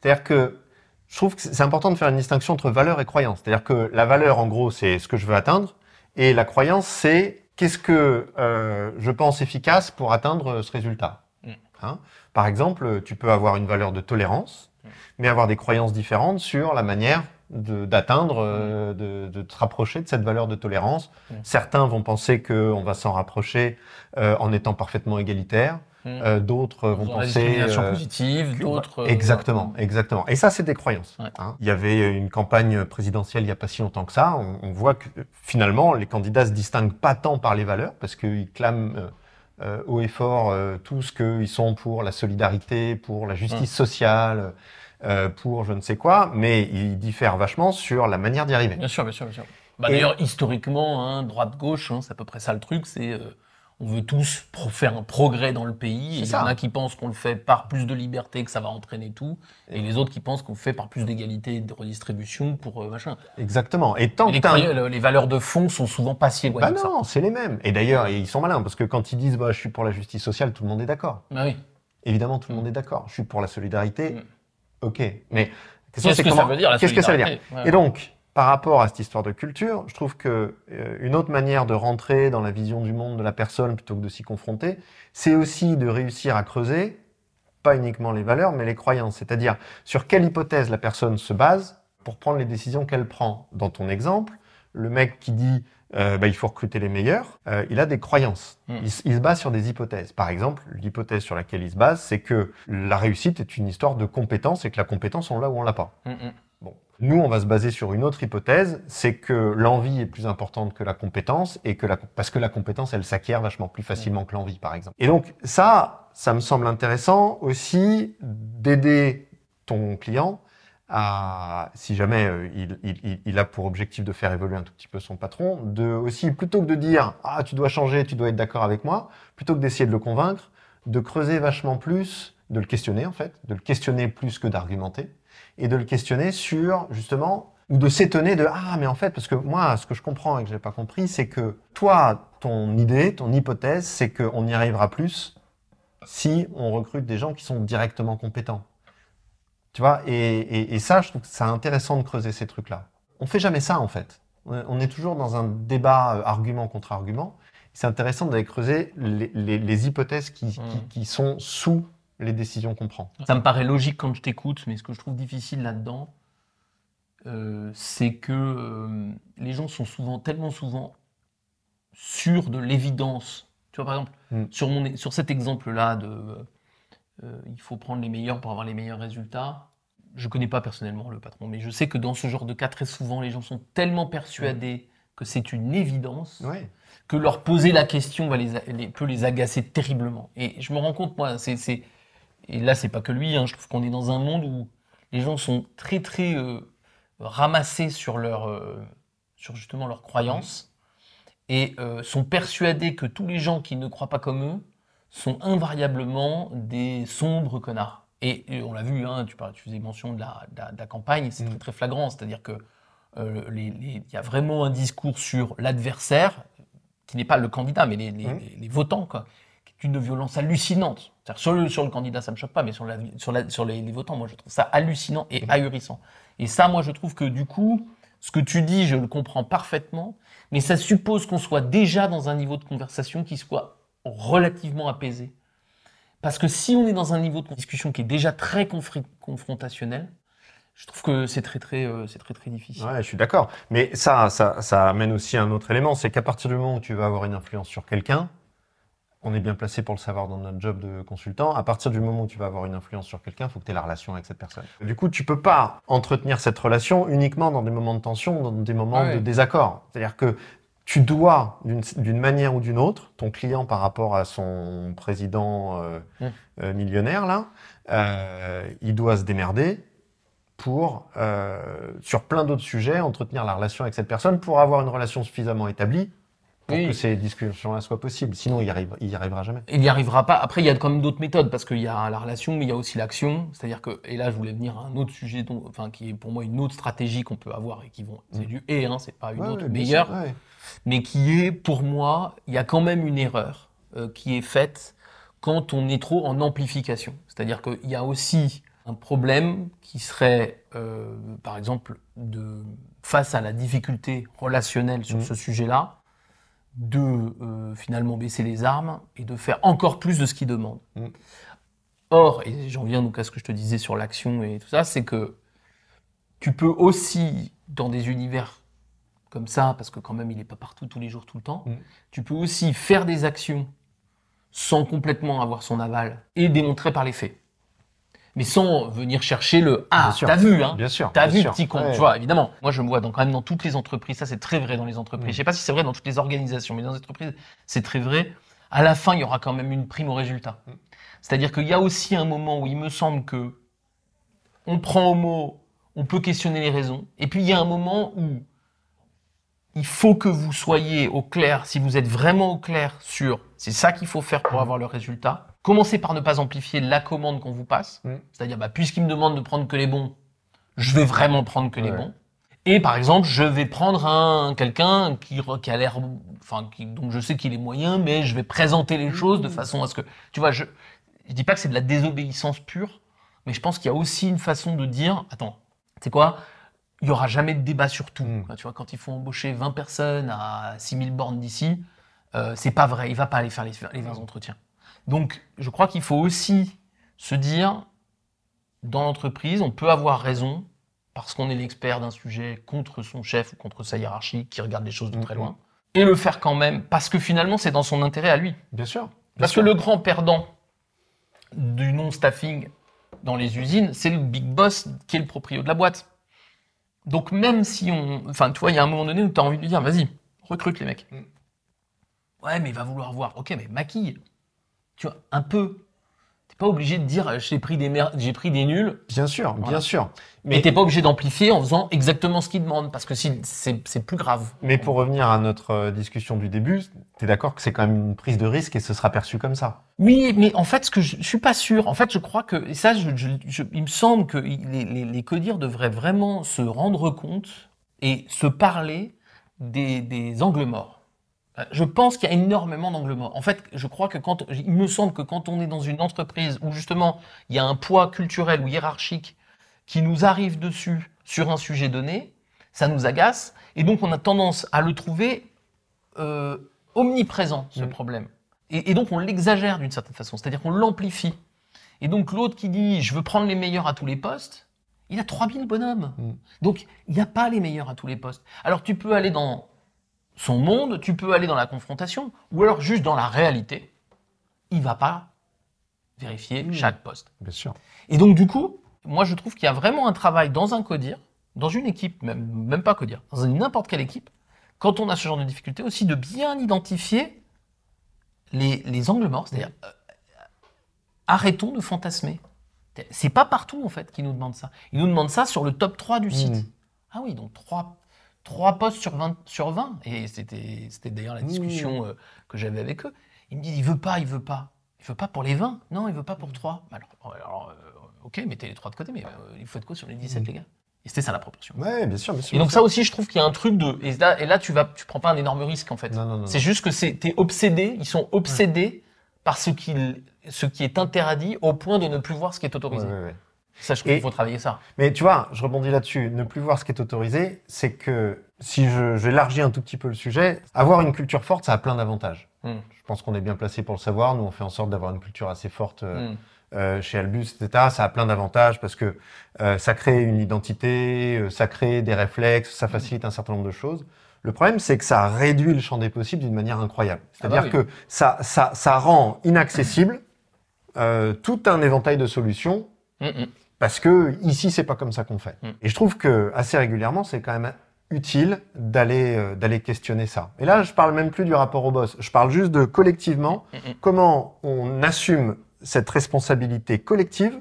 C'est-à-dire que je trouve que c'est important de faire une distinction entre valeur et croyance. C'est-à-dire que la valeur, en gros, c'est ce que je veux atteindre, et la croyance, c'est qu'est-ce que euh, je pense efficace pour atteindre ce résultat. Mm. Hein? Par exemple, tu peux avoir une valeur de tolérance, Mm. mais avoir des croyances différentes sur la manière d'atteindre, euh, de, de te rapprocher de cette valeur de tolérance. Mm. Certains vont penser qu'on va s'en rapprocher euh, en étant parfaitement égalitaire. Mm. Euh, D'autres vont penser euh, positive, d'autres. euh, Exactement, exactement. Et ça, c'est des croyances. Ouais. hein. Il y avait une campagne présidentielle il n'y a pas si longtemps que ça. On, on voit que finalement, les candidats se distinguent pas tant par les valeurs, parce qu'ils clament euh, haut et fort tout ce qu'ils sont pour la solidarité, pour la justice sociale, euh, pour je ne sais quoi, mais ils diffèrent vachement sur la manière d'y arriver. Bien sûr, bien sûr, bien sûr. Bah, D'ailleurs, historiquement, hein, droite-gauche, hein, c'est à peu près ça le truc. C'est on veut tous faire un progrès dans le pays. Et Il y en a qui pensent qu'on le fait par plus de liberté, que ça va entraîner tout, et les autres qui pensent qu'on le fait par plus d'égalité et de redistribution pour euh, machin. Exactement. Et tant Et que les, les valeurs de fond sont souvent pas si éloignées Bah que ça. non, c'est les mêmes. Et d'ailleurs, ils sont malins, parce que quand ils disent bah, je suis pour la justice sociale, tout le monde est d'accord. Bah oui. Évidemment, tout le Mm. monde est d'accord. Je suis pour la solidarité. Mm. Ok. Mais Qu'est-ce que comment- ça veut dire Qu'est-ce que ça veut dire Ouais. Et donc, par rapport à cette histoire de culture, je trouve que euh, une autre manière de rentrer dans la vision du monde de la personne plutôt que de s'y confronter, c'est aussi de réussir à creuser pas uniquement les valeurs, mais les croyances. C'est-à-dire sur quelle hypothèse la personne se base pour prendre les décisions qu'elle prend. Dans ton exemple, le mec qui dit euh, bah, il faut recruter les meilleurs, euh, il a des croyances. Mm. Il, se base sur des hypothèses. Par exemple, l'hypothèse sur laquelle il se base, c'est que la réussite est une histoire de compétence et que la compétence, on l'a ou on l'a pas. Mm, mm. Nous, on va se baser sur une autre hypothèse, c'est que l'envie est plus importante que la compétence, et que parce que la compétence, elle s'acquiert vachement plus facilement que l'envie, par exemple. Et donc, ça, ça me semble intéressant aussi d'aider ton client à, si jamais euh, il- il a pour objectif de faire évoluer un tout petit peu son patron, de aussi, plutôt que de dire, ah, tu dois changer, tu dois être d'accord avec moi, plutôt que d'essayer de le convaincre, de creuser vachement plus, de le questionner, en fait, de le questionner plus que d'argumenter et de le questionner sur justement ou de s'étonner de ah mais en fait parce que moi ce que je comprends et que j'ai pas compris c'est que toi ton idée ton hypothèse c'est qu'on y arrivera plus si on recrute des gens qui sont directement compétents. Tu vois et, et, et ça je trouve que c'est intéressant de creuser ces trucs là on fait jamais ça en fait. On est toujours dans un débat euh, argument contre argument. C'est intéressant d'aller creuser les, les- les hypothèses qui, qui- Mm. qui sont sous les décisions qu'on prend Ça me paraît logique quand je t'écoute, mais ce que je trouve difficile là-dedans, euh, c'est que euh, les gens sont souvent, tellement souvent, sûrs de l'évidence. Tu vois, par exemple, Mm. sur, mon, sur cet exemple-là de euh, il faut prendre les meilleurs pour avoir les meilleurs résultats, je connais pas personnellement le patron, mais je sais que dans ce genre de cas, très souvent, les gens sont tellement persuadés que c'est une évidence Ouais. que leur poser la question va les, les- peut les agacer terriblement. Et je me rends compte, moi, c'est- et là, c'est pas que lui, hein, je trouve qu'on est dans un monde où les gens sont très, très euh, ramassés sur leur, euh, sur justement leurs croyances et euh, sont persuadés que tous les gens qui ne croient pas comme eux sont invariablement des sombres connards. Et, et on l'a vu, hein, tu, parlais- tu faisais mention de la, de la- de la campagne, c'est Mm. très, très flagrant, c'est-à-dire que il y a vraiment un discours sur l'adversaire, qui n'est pas le candidat, mais les, les- Mm. les- les votants, quoi, qui est une violence hallucinante. Sur le, sur le candidat, ça me choque pas, mais sur, la, sur, la- sur les, les votants, moi, je trouve ça hallucinant et Mm. ahurissant. Et ça, moi, je trouve que du coup, ce que tu dis, je le comprends parfaitement, mais ça suppose qu'on soit déjà dans un niveau de conversation qui soit relativement apaisé. Parce que si on est dans un niveau de discussion qui est déjà très confrontationnel, je trouve que c'est très très euh, c'est très très difficile. Ouais, je suis d'accord. Mais ça, ça, ça amène aussi un autre élément, c'est qu'à partir du moment où tu vas avoir une influence sur quelqu'un, on est bien placé pour le savoir dans notre job de consultant. À partir du moment où tu vas avoir une influence sur quelqu'un, il faut que tu aies la relation avec cette personne. Du coup, tu peux pas entretenir cette relation uniquement dans des moments de tension, dans des moments Ouais. de désaccord. C'est-à-dire que tu dois, d'une manière ou d'une autre, ton client par rapport à son président euh, euh, millionnaire, là, euh, il doit se démerder pour, sur plein d'autres sujets, entretenir la relation avec cette personne pour avoir une relation suffisamment établie pour Oui. que ces discussions-là soient possibles. Sinon, il n'y arrive, il y arrivera jamais. Il n'y arrivera pas. Après, il y a quand même d'autres méthodes parce qu'il y a la relation, mais il y a aussi l'action. C'est-à-dire que, et là, je voulais venir à un autre sujet, dont, enfin, qui est pour moi une autre stratégie qu'on peut avoir et qui vont, c'est Mm. du et, hein, c'est pas une Ouais, autre ouais, meilleure, ouais. mais qui est pour moi, il y a quand même une erreur euh, qui est faite quand on est trop en amplification. C'est-à-dire qu'il y a aussi un problème qui serait, euh, par exemple, de face à la difficulté relationnelle sur Mhm. ce sujet-là, de euh, finalement baisser les armes et de faire encore plus de ce qu'ils demandent. Mhm. Or, et j'en viens donc à ce que je te disais sur l'action et tout ça, c'est que tu peux aussi, dans des univers comme ça, parce que quand même il n'est pas partout tous les jours, tout le temps, Mhm. tu peux aussi faire des actions sans complètement avoir son aval et démontrer par les faits. Mais sans venir chercher le Ah, t'as vu, hein Bien sûr. T'as vu, sûr. petit con. Ouais. Tu vois, évidemment. Moi, je me vois dans, quand même dans toutes les entreprises. Ça, c'est très vrai dans les entreprises. Mm. Je sais pas si c'est vrai dans toutes les organisations, mais dans les entreprises, c'est très vrai. À la fin, il y aura quand même une prime au résultat. Mm. C'est-à-dire qu'il y a aussi un moment où il me semble que on prend au mot, on peut questionner les raisons. Et puis, il y a un moment où il faut que vous soyez au clair, si vous êtes vraiment au clair sur c'est ça qu'il faut faire pour avoir le résultat. Commencez par ne pas amplifier la commande qu'on vous passe. Mm. C'est-à-dire, bah, puisqu'il me demande de prendre que les bons, je vais vraiment prendre que les bons. Et par exemple, je vais prendre un quelqu'un qui, a l'air, enfin, qui, dont je sais qu'il est moyen, mais je vais présenter les choses de façon à ce que, tu vois, je, je dis pas que c'est de la désobéissance pure, mais je pense qu'il y a aussi une façon de dire, attends, tu sais quoi, il y aura jamais de débat sur tout. Mm. Tu vois, quand il faut embaucher 20 personnes à 6000 bornes d'ici, euh, c'est pas vrai, il va pas aller faire les, les 20 entretiens. Donc, je crois qu'il faut aussi se dire, dans l'entreprise, on peut avoir raison parce qu'on est l'expert d'un sujet contre son chef ou contre sa hiérarchie qui regarde les choses de très Mhm. loin, et le faire quand même parce que finalement c'est dans son intérêt à lui. Bien sûr. Bien Parce sûr. que le grand perdant du non-staffing dans les usines, c'est le big boss qui est le proprio de la boîte. Donc même si on... Enfin, tu vois, il y a un moment donné où tu as envie de lui dire, vas-y, recrute les mecs. Mm. Ouais, mais il va vouloir voir. Ok, mais maquille. Tu vois, un peu. T'es pas obligé de dire, euh, j'ai pris des mer- j'ai pris des nuls. Bien sûr, bien sûr. Mais t'es pas obligé d'amplifier en faisant exactement ce qu'il demande, parce que si, c'est c'est plus grave. Mais pour revenir à notre euh, discussion du début, tu es d'accord que c'est quand même une prise de risque et ce sera perçu comme ça? Oui, mais en fait, ce que je, je suis pas sûr. En fait, je crois que et ça, je, je- je- il me semble que les, les, les codires devraient vraiment se rendre compte et se parler des, des angles morts. Je pense qu'il y a énormément d'angles morts. En fait, je crois que quand il me semble que quand on est dans une entreprise où justement il y a un poids culturel ou hiérarchique qui nous arrive dessus sur un sujet donné, ça nous agace et donc on a tendance à le trouver euh, omniprésent ce Mm. problème. Et, et donc on l'exagère d'une certaine façon, c'est-à-dire qu'on l'amplifie. Et donc l'autre qui dit je veux prendre les meilleurs à tous les postes, il a 3000 bonhommes. Mm. Donc il n'y a pas les meilleurs à tous les postes. Alors tu peux aller dans son monde, tu peux aller dans la confrontation, ou alors juste dans la réalité. Il va pas vérifier chaque poste. Bien sûr. Et donc du coup, moi, je trouve qu'il y a vraiment un travail dans un codir, dans une équipe, même, même pas codir, dans n'importe quelle équipe, quand on a ce genre de difficulté aussi, de bien identifier les, les angles morts. C'est-à-dire, euh, arrêtons de fantasmer. C'est pas partout, en fait, qu'ils nous demandent ça. Ils nous demandent ça sur le top 3 du site. Ah oui, donc 3, trois postes sur 20. Sur 20. Et c'était d'ailleurs la discussion euh, que j'avais avec eux. Ils me disent, il veut pas, il veut pas. Il veut pas pour les 20 Non, il veut pas pour 3. Alors, alors, euh, ok, mettez les 3 de côté, mais euh, il faut être quoi sur les 17, Mhm. les gars Et c'était ça la proportion. Ouais, bien sûr, bien sûr. Et donc ça aussi, je trouve qu'il y a un truc de... Et là, et là tu vas, tu prends pas un énorme risque, en fait. Non, non, non. C'est juste que c'est, t'es obsédé, ils sont obsédés par ce qui, ce qui est interdit au point de ne plus voir ce qui est autorisé. ouais, ouais. Ça, je trouve qu'il faut travailler ça. Mais tu vois, je rebondis là-dessus. Ne plus voir ce qui est autorisé, c'est que si je j'élargis un tout petit peu le sujet, avoir une culture forte, ça a plein d'avantages. Mm. Je pense qu'on est bien placé pour le savoir. Nous, on fait en sorte d'avoir une culture assez forte euh, Mm. euh, chez Albus, etc. Ça a plein d'avantages parce que euh, ça crée une identité, euh, ça crée des réflexes, ça facilite un certain nombre de choses. Le problème, c'est que ça réduit le champ des possibles d'une manière incroyable. C'est-à-dire Ah bah oui. que ça, ça, ça rend inaccessible tout un éventail de solutions Mm, mm. Parce que ici, c'est pas comme ça qu'on fait. Mm. Et je trouve que assez régulièrement, c'est quand même utile d'aller euh, d'aller questionner ça. Et là, je parle même plus du rapport au boss. Je parle juste de collectivement Mm, mm. comment on assume cette responsabilité collective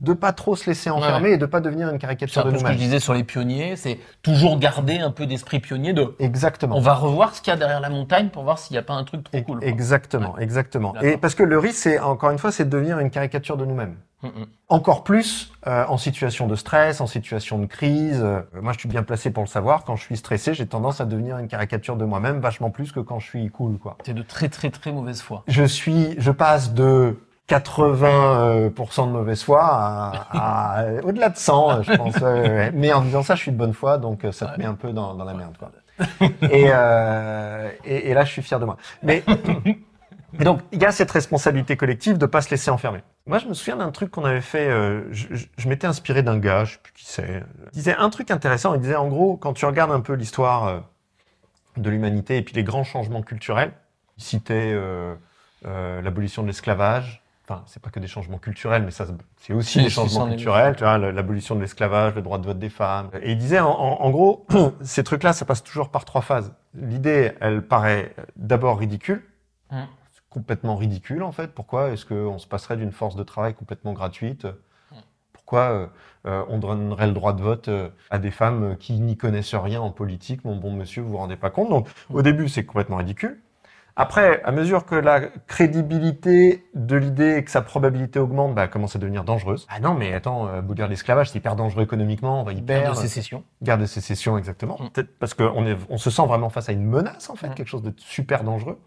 de pas trop se laisser enfermer et de pas devenir une C'est caricature de peu ce que je nous-mêmes. disais sur les pionniers, c'est toujours garder un peu d'esprit pionnier de... Exactement. On va revoir ce qu'il y a derrière la montagne pour voir s'il n'y a pas un truc trop cool. Exactement, exactement. Et parce que le risque, c'est encore une fois, c'est de devenir une caricature de nous-mêmes. Mm, mm. Encore plus euh, en situation de stress, en situation de crise. Euh, moi, je suis bien placé pour le savoir. Quand je suis stressé, j'ai tendance à devenir une caricature de moi-même, vachement plus que quand je suis cool, quoi. C'est de très très très mauvaise foi. Je suis, je passe de 80% de mauvaise foi à, à, euh, au-delà de 100, euh, je pense. Ouais. Mais en disant ça, je suis de bonne foi, donc euh, ça te Ouais. met un peu dans, dans la merde, quoi. et, euh, et, et là, je suis fier de moi. Mais donc, il y a cette responsabilité collective de pas se laisser enfermer. Moi, je me souviens d'un truc qu'on avait fait. euh, je je- je m'étais inspiré d'un gars, je sais plus qui c'est. Il disait un truc intéressant. Il disait en gros, quand tu regardes un peu l'histoire euh, de l'humanité et puis les grands changements culturels, il citait euh, euh, l'abolition de l'esclavage. Enfin, c'est pas que des changements culturels, mais ça, c'est aussi Si, des changements culturels. Tu vois, l'abolition de l'esclavage, le droit de vote des femmes. Et il disait, en, gros, ces trucs-là, ça passe toujours par trois phases. L'idée, elle paraît d'abord ridicule, Mm. complètement ridicule en fait. Pourquoi est-ce qu'on se passerait d'une force de travail complètement gratuite? Pourquoi euh, euh, on donnerait le droit de vote euh, à des femmes qui n'y connaissent rien en politique? Mon bon monsieur, vous vous rendez pas compte? Donc au début, c'est complètement ridicule. Après, à mesure que la crédibilité de l'idée et que sa probabilité augmente, bah, elle commence à devenir dangereuse. Ah non, mais attends, euh, abolir l'esclavage, c'est hyper dangereux économiquement, on va y Guerre perdre. de sécession. Guerre de sécession, exactement. Mm. Peut-être parce qu'on est, on se sent vraiment face à une menace, en fait, Mm. quelque chose de super dangereux.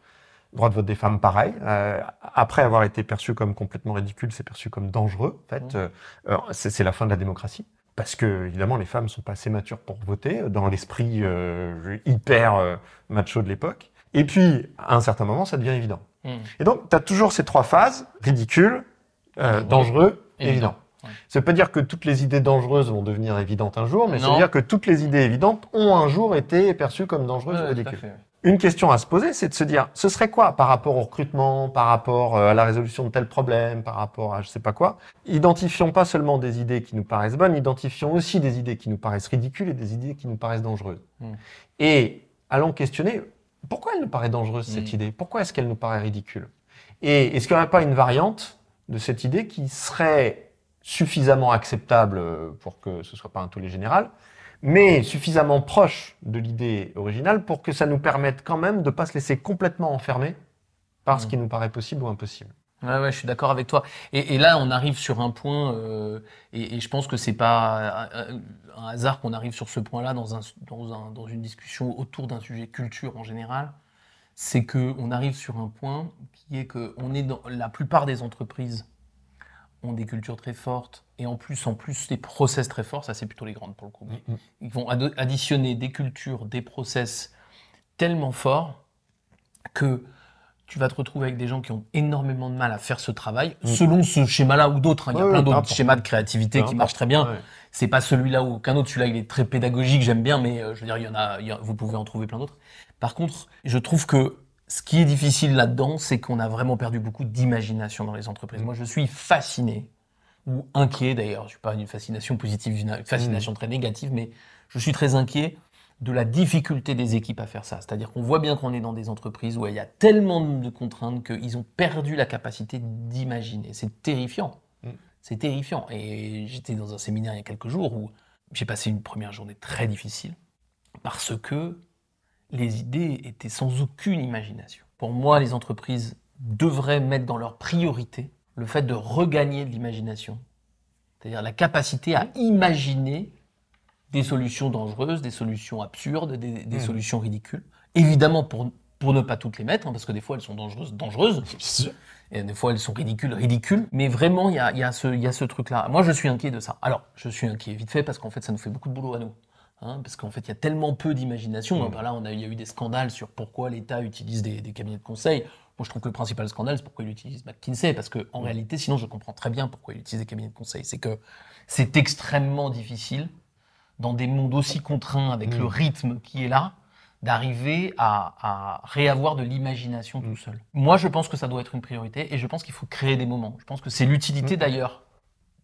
Droit de vote des femmes, pareil. Euh, après avoir été perçu comme complètement ridicule, c'est perçu comme dangereux. En fait, Mm. Euh, c'est la fin de la démocratie. Parce que, évidemment, les femmes sont pas assez matures pour voter euh, dans l'esprit euh, hyper euh, macho de l'époque. Et puis, à un certain moment, ça devient évident. Mm. Et donc, tu as toujours ces trois phases, ridicule, euh, dangereux, Évident. évident. Ouais. Ça veut pas dire que toutes les idées dangereuses vont devenir évidentes un jour, mais ça Non. veut dire que toutes les idées évidentes ont un jour été perçues comme dangereuses Ouais, ou ridicules. Une question à se poser, c'est de se dire, ce serait quoi par rapport au recrutement, par rapport euh, à la résolution de tel problème, par rapport à je sais pas quoi? Identifions pas seulement des idées qui nous paraissent bonnes, identifions aussi des idées qui nous paraissent ridicules et des idées qui nous paraissent dangereuses. Mm. Et allons questionner, pourquoi elle nous paraît dangereuse cette Mm. idée? Pourquoi est-ce qu'elle nous paraît ridicule? Et est-ce qu'il n'y aurait pas une variante de cette idée qui serait suffisamment acceptable pour que ce soit pas un tollé général, mais suffisamment proche de l'idée originale pour que ça nous permette quand même de pas se laisser complètement enfermer par ce Mm. qui nous paraît possible ou impossible? Ouais, ouais, je suis d'accord avec toi. Et, et là, on arrive sur un point, euh, et, et je pense que c'est pas un, un hasard qu'on arrive sur ce point-là dans, un, dans, un, dans une discussion autour d'un sujet culture en général. C'est que on arrive sur un point qui est que on est dans la plupart des entreprises ont des cultures très fortes et en plus, en plus des process très forts. Ça, c'est plutôt les grandes pour le coup. mais ils vont additionner des cultures, des process tellement forts que tu vas te retrouver avec des gens qui ont énormément de mal à faire ce travail, Mm. selon ce schéma-là ou d'autres. hein. Il y a Ouais, plein d'autres schémas de créativité qui marchent très bien. Ouais. C'est pas celui-là ou aucun autre. Celui-là, il est très pédagogique, j'aime bien, mais euh, je veux dire, il y en a, il y a- vous pouvez en trouver plein d'autres. Par contre, je trouve que ce qui est difficile là-dedans, c'est qu'on a vraiment perdu beaucoup d'imagination dans les entreprises. Moi, je suis fasciné ou inquiet d'ailleurs. Je suis pas une fascination positive, une fascination très négative, mais je suis très inquiet de la difficulté des équipes à faire ça. C'est-à-dire qu'on voit bien qu'on est dans des entreprises où il y a tellement de contraintes qu'ils ont perdu la capacité d'imaginer. C'est terrifiant. Mm. C'est terrifiant. Et j'étais dans un séminaire il y a quelques jours où j'ai passé une première journée très difficile parce que les idées étaient sans aucune imagination. Pour moi, les entreprises devraient mettre dans leur priorité le fait de regagner de l'imagination. C'est-à-dire la capacité à imaginer des solutions dangereuses, des solutions absurdes, des, des Mm. solutions ridicules. Évidemment, pour, pour ne pas toutes les mettre, hein, parce que des fois elles sont dangereuses, dangereuses, et des fois elles sont ridicules, ridicules. Mais vraiment, il y a, y a ce, il y a ce truc-là. Moi, je suis inquiet de ça. Alors, je suis inquiet vite fait parce qu'en fait, ça nous fait beaucoup de boulot à nous. Hein, parce qu'en fait, il y a tellement peu d'imagination. Ben là, on a, il y a eu des scandales sur pourquoi l'État utilise des, des cabinets de conseil. Moi, je trouve que le principal scandale, c'est pourquoi il utilise McKinsey. Parce que, en réalité, sinon, je comprends très bien pourquoi il utilise des cabinets de conseil. C'est que c'est extrêmement difficile, dans des mondes aussi contraints, avec Mm. le rythme qui est là, d'arriver à, à réavoir de l'imagination tout seul. Moi, je pense que ça doit être une priorité et je pense qu'il faut créer des moments. Je pense que c'est l'utilité Mm. d'ailleurs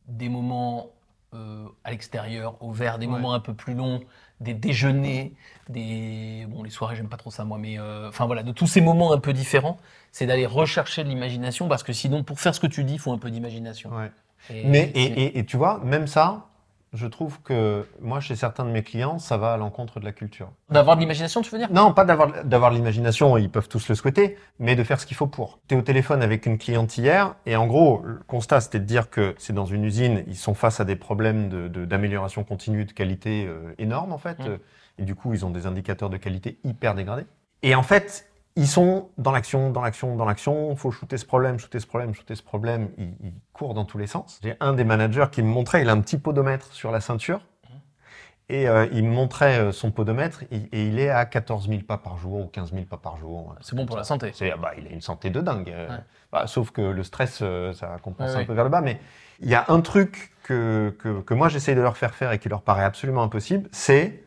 des moments euh, à l'extérieur, au vert, des Ouais. moments un peu plus longs, des déjeuners, des bon les soirées j'aime pas trop ça moi, mais euh, enfin voilà de tous ces moments un peu différents, c'est d'aller rechercher de l'imagination parce que sinon pour faire ce que tu dis, il faut un peu d'imagination. Ouais. Et Mais, c'est- et, et- et tu vois, même ça, je trouve que moi, chez certains de mes clients, ça va à l'encontre de la culture. d'avoir de l'imagination, tu veux dire? Non, pas d'avoir d'avoir de l'imagination, ils peuvent tous le souhaiter, mais de faire ce qu'il faut pour. Tu es au téléphone avec une cliente hier, et en gros, le constat, c'était de dire que c'est dans une usine, ils sont face à des problèmes d'amélioration de, d'amélioration continue de qualité euh, énormes, en fait, Mm. euh, et du coup, ils ont des indicateurs de qualité hyper dégradés. Et en fait, ils sont dans l'action, dans l'action, dans l'action, il faut shooter ce problème, shooter ce problème, shooter ce problème, ils, ils courent dans tous les sens. J'ai un des managers qui me montrait, il a un petit podomètre sur la ceinture, et euh, il me montrait euh, son podomètre et, et il est à 14 000 pas par jour ou 15 000 pas par jour. C'est bon pour la santé. C'est, ah bah, il a une santé de dingue. euh, Ouais. bah, sauf que le stress, ça compense Ouais, un ouais. peu vers le bas. Mais il y a un truc que, que, que moi j'essaye de leur faire faire et qui leur paraît absolument impossible, c'est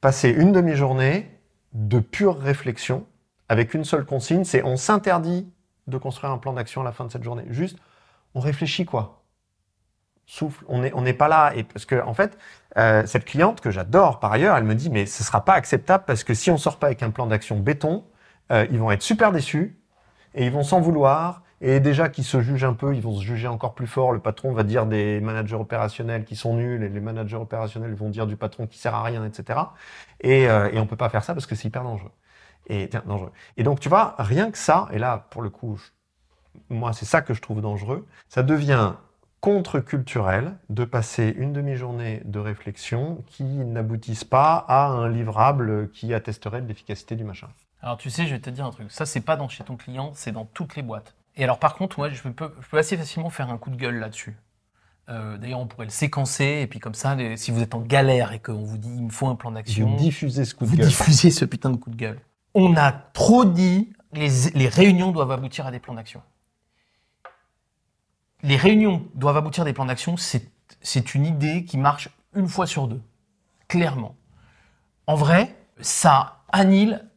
passer une demi-journée de pure réflexion avec une seule consigne, c'est on s'interdit de construire un plan d'action à la fin de cette journée. Juste, on réfléchit quoi Souffle, on n'est pas là. Et parce que, en fait, euh, cette cliente que j'adore par ailleurs, elle me dit mais ce sera pas acceptable parce que si on sort pas avec un plan d'action béton, euh, ils vont être super déçus et ils vont s'en vouloir. Et déjà qu'ils se jugent un peu, ils vont se juger encore plus fort. Le patron va dire des managers opérationnels qui sont nuls et les managers opérationnels vont dire du patron qui sert à rien, etc. Et, euh, et on peut pas faire ça parce que c'est hyper dangereux. Et tiens, dangereux. Et donc tu vois, rien que ça, et là pour le coup, je- moi c'est ça que je trouve dangereux, ça devient contre-culturel de passer une demi-journée de réflexion qui n'aboutissent pas à un livrable qui attesterait de l'efficacité du machin. Alors tu sais, je vais te dire un truc. Ça, c'est pas dans chez ton client, c'est dans toutes les boîtes. Et alors par contre, moi, je peux, je peux assez facilement faire un coup de gueule là-dessus. Euh, D'ailleurs, on pourrait le séquencer et puis comme ça, les- si vous êtes en galère et qu'on vous dit il me faut un plan d'action, diffusez ce coup vous diffusez ce putain de coup de gueule. On a trop dit les, les réunions doivent aboutir à des plans d'action. Les réunions doivent aboutir à des plans d'action, c'est une idée qui marche une fois sur deux, clairement. En vrai, ça annule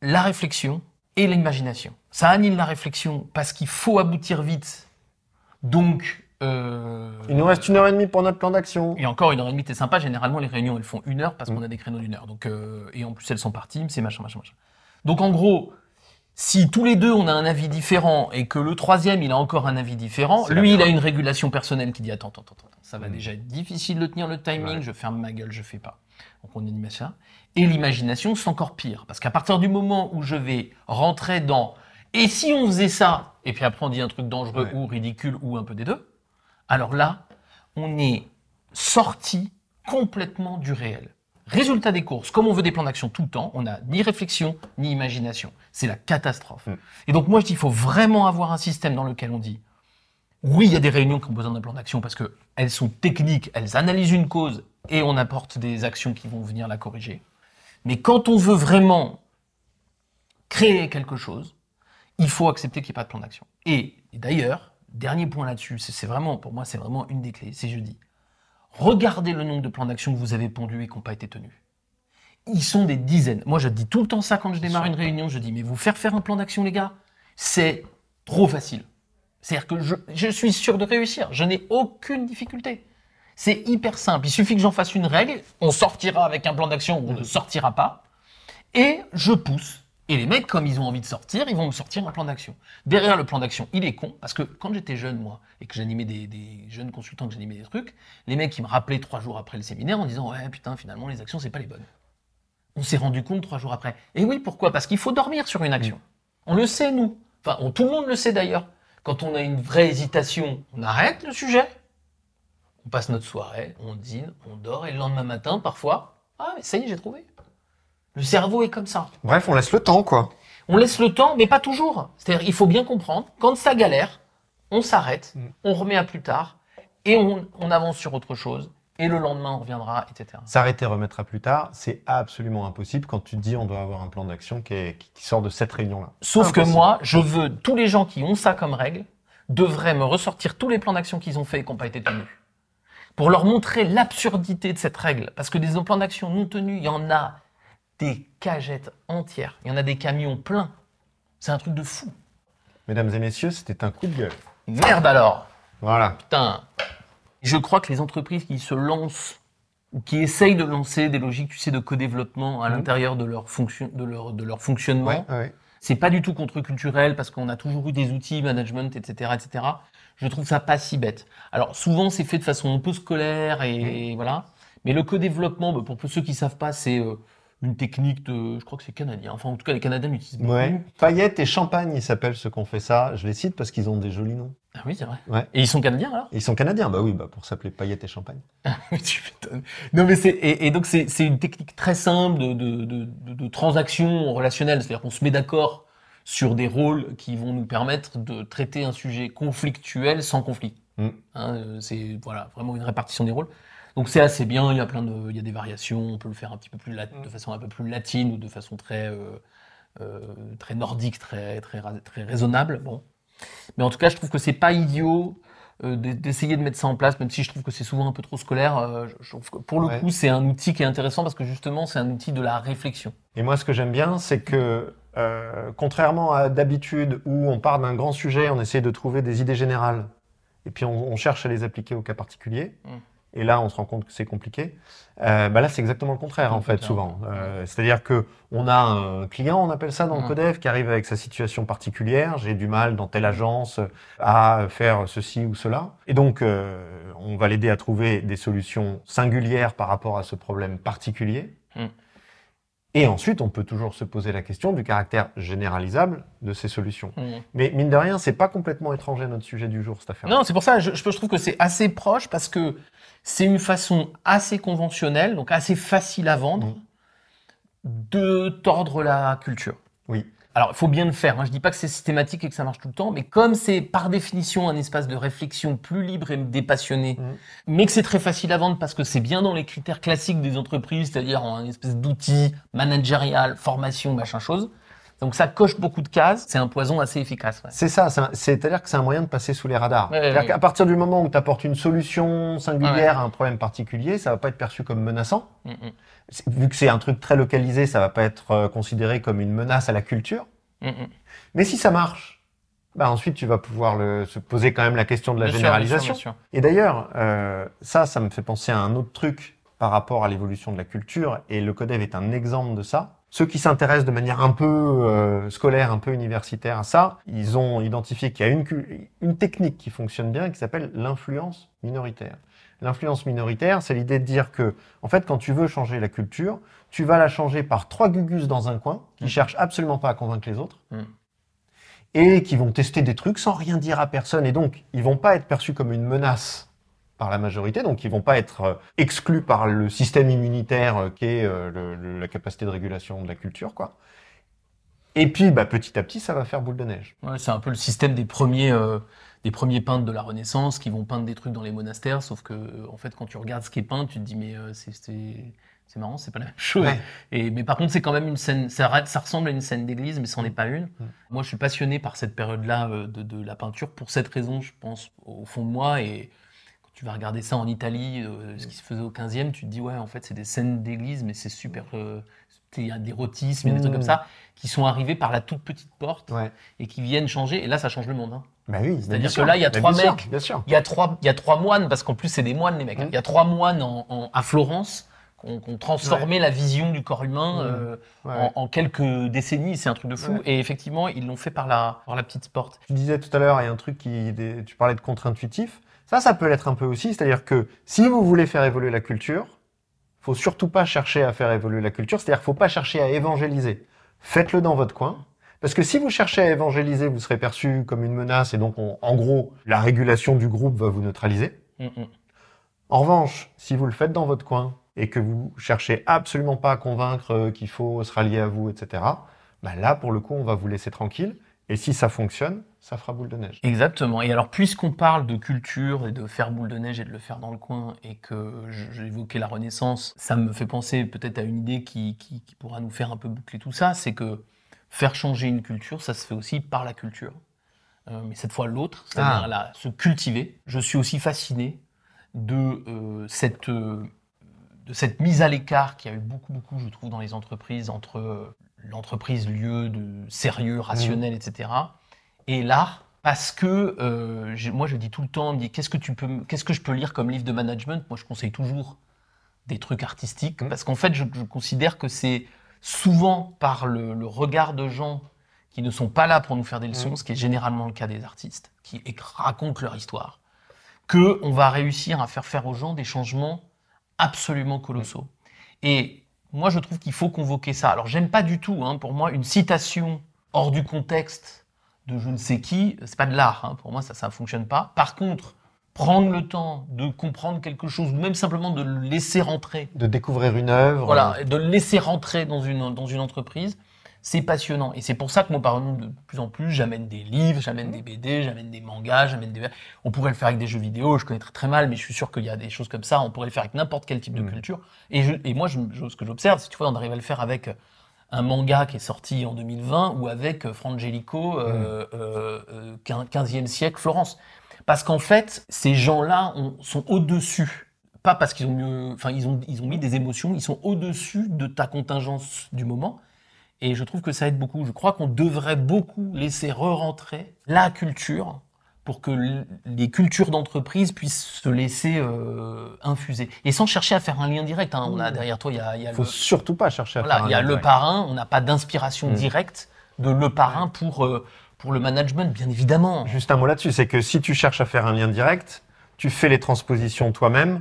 la réflexion et l'imagination. Ça annule la réflexion parce qu'il faut aboutir vite. Donc, euh, Il nous reste une heure et demie pour notre plan d'action. et encore une heure et demie, t'es sympa. Généralement, les réunions, elles font une heure parce Mm. qu'on a des créneaux d'une heure. Donc, euh, et en plus, elles sont parties, c'est machin, machin, machin. Donc, en gros, si tous les deux, on a un avis différent et que le troisième, il a encore un avis différent, lui, il a une régulation personnelle qui dit attends, attends, attends, ça va Mm. déjà être difficile de tenir le timing, Ouais. je ferme ma gueule, je fais pas. Donc, on anime ça. Et l'imagination, c'est encore pire. Parce qu'à partir du moment où je vais rentrer dans et si on faisait ça, et puis après on dit un truc dangereux Ouais. ou ridicule ou un peu des deux, alors là, on est sorti complètement du réel. Résultat des courses, comme on veut des plans d'action tout le temps, on n'a ni réflexion ni imagination. C'est la catastrophe. Mm. Et donc moi je dis, il faut vraiment avoir un système dans lequel on dit, oui, il y a des réunions qui ont besoin d'un plan d'action parce qu'elles sont techniques, elles analysent une cause et on apporte des actions qui vont venir la corriger. Mais quand on veut vraiment créer quelque chose, il faut accepter qu'il n'y ait pas de plan d'action. Et, et d'ailleurs, dernier point là-dessus, c'est vraiment, pour moi, c'est vraiment une des clés, c'est je dis, regardez le nombre de plans d'action que vous avez pondus et qui n'ont pas été tenus. Ils sont des dizaines. Moi, je dis tout le temps ça quand je démarre une réunion, je dis, mais vous faire faire un plan d'action, les gars, c'est trop facile. C'est-à-dire que je, je suis sûr de réussir. Je n'ai aucune difficulté. C'est hyper simple. Il suffit que j'en fasse une règle. On sortira avec un plan d'action ou on ne sortira pas. Et je pousse. Et les mecs, comme ils ont envie de sortir, ils vont me sortir un plan d'action. Derrière le plan d'action, il est con, parce que quand j'étais jeune, moi, et que j'animais des, jeunes consultants, que j'animais des trucs, les mecs, ils me rappelaient trois jours après le séminaire en disant Ouais, putain, finalement, les actions, c'est pas les bonnes. On s'est rendu compte trois jours après. Et oui, pourquoi? Parce qu'il faut dormir sur une action. On le sait, nous. Enfin, tout le monde le sait d'ailleurs. Quand on a une vraie hésitation, on arrête le sujet. On passe notre soirée, on dîne, on dort, et le lendemain matin, parfois, ah, ça y est, j'ai trouvé. Le cerveau est comme ça. Bref, on laisse le temps, quoi. On laisse le temps, mais pas toujours. C'est-à-dire, il faut bien comprendre, quand ça galère, on s'arrête, Mm. on remet à plus tard, et on, on avance sur autre chose, et le lendemain, on reviendra, etc. S'arrêter, remettre à plus tard, c'est absolument impossible quand tu te dis on doit avoir un plan d'action qui, est- qui- qui sort de cette réunion-là. Sauf que moi, je veux, tous les gens qui ont ça comme règle, devraient me ressortir tous les plans d'action qu'ils ont faits et qui n'ont pas été tenus. Pour leur montrer l'absurdité de cette règle. Parce que des plans d'action non tenus, il y en a des cagettes entières. Il y en a des camions pleins. C'est un truc de fou. Mesdames et messieurs, c'était un coup de gueule. Merde alors Voilà. Putain. Je crois que les entreprises qui se lancent ou qui essayent de lancer des logiques, tu sais, de co-développement à Mhm. l'intérieur de leur, fonction, de, leur, de leur fonctionnement, Ouais, ouais. c'est pas du tout contre-culturel parce qu'on a toujours eu des outils, management, etc., etc. Je trouve ça pas si bête. Alors souvent c'est fait de façon un peu scolaire et voilà. Mais le co-développement, bah, pour ceux qui savent pas, c'est euh, une technique de, je crois que c'est canadien. Enfin en tout cas les Canadiens l'utilisent beaucoup. Ouais. Paillettes et Champagne, ils s'appellent ceux qui ont fait ça. Je les cite parce qu'ils ont des jolis noms. Ah oui c'est vrai. Ouais. Et ils sont canadiens alors? Ils sont canadiens, bah oui, bah pour s'appeler Paillettes et Champagne. tu m'étonnes. Non, mais c'est et, et donc c'est une technique très simple de de, de, de, de transaction relationnelle, c'est-à-dire qu'on se met d'accord sur des rôles qui vont nous permettre de traiter un sujet conflictuel sans conflit. Mm. Hein, euh, c'est voilà vraiment une répartition des rôles. Donc c'est assez bien. Il y a plein de il y a des variations. On peut le faire un petit peu plus lat- de façon un peu plus latine ou de façon très euh, euh, très nordique, très très très raisonnable. Bon, mais en tout cas, je trouve que c'est pas idiot euh, d'essayer de mettre ça en place, même si je trouve que c'est souvent un peu trop scolaire. je, trouve que pour le Ouais. coup, c'est un outil qui est intéressant parce que justement, c'est un outil de la réflexion. Et moi, ce que j'aime bien, c'est que, contrairement à d'habitude où on part d'un grand sujet, on essaie de trouver des idées générales, et puis on, on cherche à les appliquer au cas particulier, Mm. Et là, on se rend compte que c'est compliqué. Euh, bah là, c'est exactement le contraire, en fait, souvent. Euh, C'est-à-dire que on a un client, on appelle ça dans le Mm. codev, qui arrive avec sa situation particulière. J'ai du mal dans telle agence à faire ceci ou cela. Et donc, euh, on va l'aider à trouver des solutions singulières par rapport à ce problème particulier. Mm. Et ensuite, on peut toujours se poser la question du caractère généralisable de ces solutions. Mais mine de rien, c'est pas complètement étranger à notre sujet du jour, cette affaire. Non, c'est pour ça, je, je trouve que c'est assez proche parce que c'est une façon assez conventionnelle, donc assez facile à vendre, de tordre la culture. Oui. Alors, il faut bien le faire. Hein. Je dis pas que c'est systématique et que ça marche tout le temps, mais comme c'est par définition un espace de réflexion plus libre et dépassionné, Mhm. mais que c'est très facile à vendre parce que c'est bien dans les critères classiques des entreprises, c'est-à-dire un espèce d'outil managérial, formation, machin chose. Donc ça coche beaucoup de cases. C'est un poison assez efficace. ouais. C'est ça, c'est-à-dire que c'est un moyen de passer sous les radars. Ouais, C'est-à-dire ouais. qu'à partir du moment où tu apportes une solution singulière à un problème particulier, ça va pas être perçu comme menaçant. Mm, mm, Vu que c'est un truc très localisé, ça va pas être euh, considéré comme une menace à la culture. mm. Mais si ça marche, bah ensuite tu vas pouvoir le- se poser quand même la question de la Bien sûr, bien sûr, généralisation. bien sûr. Et d'ailleurs, euh, ça, ça me fait penser à un autre truc par rapport à l'évolution de la culture, et le Codev est un exemple de ça. Ceux qui s'intéressent de manière un peu euh, scolaire, un peu universitaire à ça, ils ont identifié qu'il y a une, technique qui fonctionne bien qui s'appelle l'influence minoritaire. L'influence minoritaire, c'est l'idée de dire que, en fait, quand tu veux changer la culture, tu vas la changer par trois gugus dans un coin qui Mhm. cherchent absolument pas à convaincre les autres Mhm. et qui vont tester des trucs sans rien dire à personne. Et donc, ils vont pas être perçus comme une menace par la majorité, donc ils vont pas être euh, exclus par le système immunitaire euh, qui est euh, le- le- la capacité de régulation de la culture, quoi. Et puis, bah, petit à petit, ça va faire boule de neige. Ouais, c'est un peu le système des premiers, euh, des premiers peintres de la Renaissance qui vont peindre des trucs dans les monastères, sauf que en fait, quand tu regardes ce qui est peint, tu te dis mais euh, c'est marrant, c'est pas la même chose. Ouais. Et mais par contre, c'est quand même une scène, ça, ressemble à une scène d'église, mais c'en est pas une. Moi, je suis passionné par cette période-là de, de la peinture pour cette raison, je pense au fond de moi et tu vas regarder ça en Italie, euh, ce qui se faisait au 15e, tu te dis, ouais, en fait, c'est des scènes d'église, mais c'est super. euh, il y a des rotismes, il y a des trucs Mm. comme ça, qui sont arrivés par la toute petite porte Ouais. et qui viennent changer. Et là, ça change le monde. hein. Bah oui. C'est-à-dire que sûr. là, il y a trois bien mecs. Bien sûr. Il y a trois, il y a trois moines, parce qu'en plus, c'est des moines, les mecs. hein. Mm. Il y a trois moines en- en- à Florence qui ont, transformé la vision du corps humain Mm. euh, Ouais, en, quelques décennies. C'est un truc de fou. Et effectivement, ils l'ont fait par la, par la petite porte. Tu disais tout à l'heure, il y a un truc qui, des- tu parlais de contre-intuitif. Ça, ça peut l'être un peu aussi. C'est-à-dire que si vous voulez faire évoluer la culture, faut surtout pas chercher à faire évoluer la culture. C'est-à-dire qu'il faut pas chercher à évangéliser. Faites-le dans votre coin. Parce que si vous cherchez à évangéliser, vous serez perçu comme une menace et donc, on- en gros, la régulation du groupe va vous neutraliser. Mm, mm. En revanche, si vous le faites dans votre coin et que vous cherchez absolument pas à convaincre euh, qu'il faut se rallier à vous, etc., bah là, pour le coup, on va vous laisser tranquille. Et si ça fonctionne, ça fera boule de neige. Exactement. Et alors, puisqu'on parle de culture et de faire boule de neige et de le faire dans le coin, et que j'ai évoqué la Renaissance, ça me fait penser peut-être à une idée qui, qui- qui pourra nous faire un peu boucler tout ça, c'est que faire changer une culture, ça se fait aussi par la culture. Euh, mais cette fois l'autre, c'est-à-dire Ah. se cultiver. Je suis aussi fasciné de, euh, cette, euh, de cette mise à l'écart qui a eu beaucoup, beaucoup, je trouve, dans les entreprises, entre l'entreprise, lieu de sérieux, rationnel, etc., et l'art. Parce que euh, moi, je dis tout le temps, on me dit qu'est-ce que tu peux, qu'est-ce que je peux lire comme livre de management? Moi, je conseille toujours des trucs artistiques, Mhm. parce qu'en fait, je, je considère que c'est souvent par le, le regard de gens qui ne sont pas là pour nous faire des leçons, Mhm. ce qui est généralement le cas des artistes, qui racontent leur histoire, que on va réussir à faire faire aux gens des changements absolument colossaux. Et moi, je trouve qu'il faut convoquer ça. Alors, j'aime pas du tout, hein, pour moi, une citation hors du contexte de je ne sais qui, c'est pas de l'art. hein. Pour moi, ça, ça fonctionne pas. Par contre, prendre le temps de comprendre quelque chose, ou même simplement de le laisser rentrer, De découvrir une œuvre. voilà, et de le laisser rentrer dans une, dans une entreprise, c'est passionnant. Et c'est pour ça que moi, par exemple, de plus en plus, j'amène des livres, j'amène des BD, j'amène des mangas, j'amène des... On pourrait le faire avec des jeux vidéo, je connais très, très mal, mais je suis sûr qu'il y a des choses comme ça, on pourrait le faire avec n'importe quel type de Mm. culture. Et, je, et moi, je, je- ce que j'observe, c'est tu vois, on arrive à le faire avec un manga qui est sorti en 2020 ou avec euh, Frangelico, euh, euh, euh, 15e siècle, Florence. Parce qu'en fait, ces gens-là ont- sont au-dessus. Pas parce qu'ils ont mieux, enfin ils ont ils ont mis des émotions, ils sont au-dessus de ta contingence du moment. Et je trouve que ça aide beaucoup. Je crois qu'on devrait beaucoup laisser re-rentrer la culture pour que les cultures d'entreprise puissent se laisser euh, infuser. Et sans chercher à faire un lien direct. hein. On a Mmh. derrière toi, il y a, y a faut le, surtout pas chercher à voilà, faire un il y a lien le direct. parrain. On n'a pas d'inspiration Mmh. directe de le parrain pour euh, pour le management, bien évidemment. Juste un mot là-dessus, c'est que si tu cherches à faire un lien direct, tu fais les transpositions toi-même,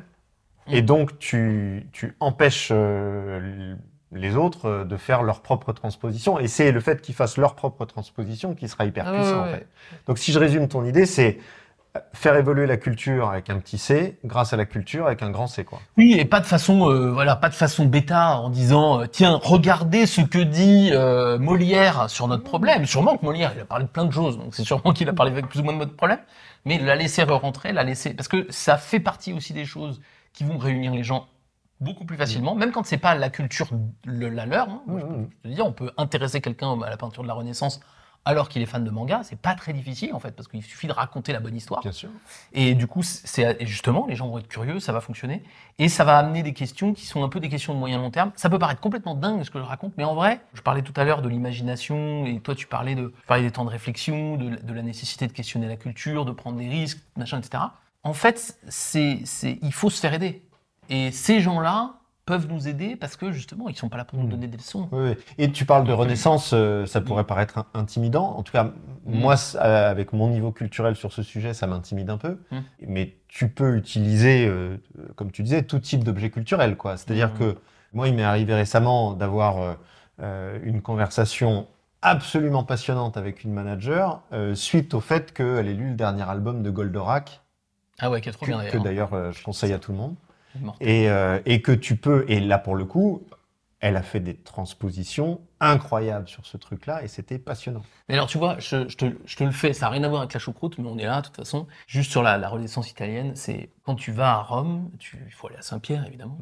et Mm. donc tu, tu empêches euh, les autres euh, de faire leur propre transposition, et c'est le fait qu'ils fassent leur propre transposition qui sera hyper Ah ouais, puissant ouais, en fait. Donc si je résume ton idée, c'est euh, faire évoluer la culture avec un petit C, grâce à la culture avec un grand C quoi. Oui, et pas de façon, euh, voilà, pas de façon bêta en disant, euh, tiens, regardez ce que dit euh, Molière sur notre problème. Sûrement que Molière, il a parlé de plein de choses, donc c'est sûrement qu'il a parlé avec plus ou moins de notre problème. Mais la laisser rentrer, la laisser, parce que ça fait partie aussi des choses qui vont réunir les gens beaucoup plus facilement, même quand c'est pas la culture le- la leur. hein. Moi, je peux Mhm. te dire, on peut intéresser quelqu'un à la peinture de la Renaissance alors qu'il est fan de manga, c'est pas très difficile en fait, parce qu'il suffit de raconter la bonne histoire. Bien sûr. Et du coup, c'est justement, les gens vont être curieux, ça va fonctionner, et ça va amener des questions qui sont un peu des questions de moyen long terme. Ça peut paraître complètement dingue ce que je raconte, mais en vrai, je parlais tout à l'heure de l'imagination, et toi tu parlais de, tu parlais des temps de réflexion, de, de la nécessité de questionner la culture, de prendre des risques, machin, etc. En fait, c'est, c'est, il faut se faire aider. Et ces gens-là peuvent nous aider parce que justement, ils sont pas là pour nous Mm. donner des leçons. Oui, oui. Et tu parles de Renaissance, euh, ça pourrait paraître in- intimidant. En tout cas, moi, c- euh, avec mon niveau culturel sur ce sujet, ça m'intimide un peu. Mm. Mais tu peux utiliser, euh, comme tu disais, tout type d'objet culturel. C'est-à-dire Mm. que moi, il m'est arrivé récemment d'avoir une conversation absolument passionnante avec une manager suite au fait qu'elle ait lu le dernier album de Goldorak, Ah ouais, qui est trop que, bien que d'ailleurs. d'ailleurs euh, je conseille à tout le monde. Et, euh, et que tu peux, et là pour le coup, elle a fait des transpositions incroyables sur ce truc-là et c'était passionnant. Mais alors, tu vois, je, je te, je te le fais, ça n'a rien à voir avec la choucroute, mais on est là, de toute façon. Juste sur la, la Renaissance italienne, c'est quand tu vas à Rome, tu, il faut aller à Saint-Pierre, évidemment,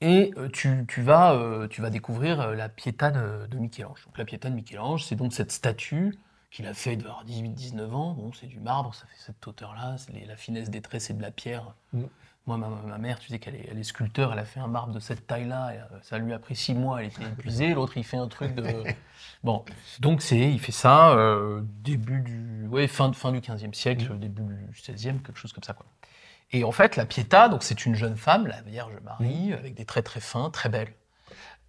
et euh, tu, tu, vas, euh, tu vas découvrir la Pietà de, de Michel-Ange. Donc, la Pietà de Michel-Ange, c'est donc cette statue qu'il a fait de 18-19 ans. Bon, c'est du marbre, ça fait cette hauteur-là. La finesse des traits, c'est de la pierre. Mm. Moi, ma, ma mère, tu sais qu'elle est, elle est sculpteur, elle a fait un marbre de cette taille-là. euh, ça lui a pris six mois, elle était épuisée. L'autre, il fait un truc de. Bon, donc c'est, il fait ça euh, début du, ouais, fin, fin du 15e siècle, début du 16e, quelque chose comme ça, quoi. Et en fait, la Pietà, donc c'est une jeune femme, la Vierge Marie, avec des traits très fins, très belle,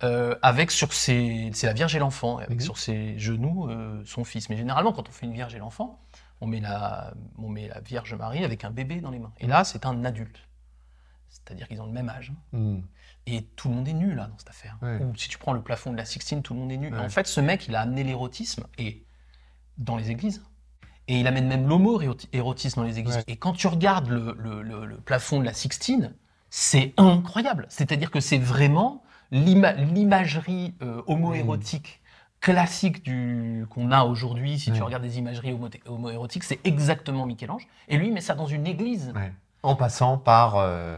euh, avec sur ses, c'est la Vierge et l'enfant, avec Mhm. sur ses genoux euh, son fils. Mais généralement, quand on fait une Vierge et l'enfant, on met la, on met la Vierge Marie avec un bébé dans les mains. Et là, c'est un adulte, c'est-à-dire qu'ils ont le même âge. Hmm. Et tout le monde est nu là dans cette affaire. Ouais. Ou si tu prends le plafond de la Sixtine, tout le monde est nu. Ouais. en fait, ce mec, il a amené l'érotisme et dans les églises. Et il amène même l'homo-érotisme dans les églises. Ouais. Et quand tu regardes le, le- le- le plafond de la Sixtine, c'est incroyable. C'est-à-dire que c'est vraiment l'ima- l'imagerie euh, homo-érotique classique du qu'on a aujourd'hui. Si tu regardes des imageries homo- homo-érotiques, c'est exactement Michel-Ange. Et lui, il met ça dans une église. En passant par euh,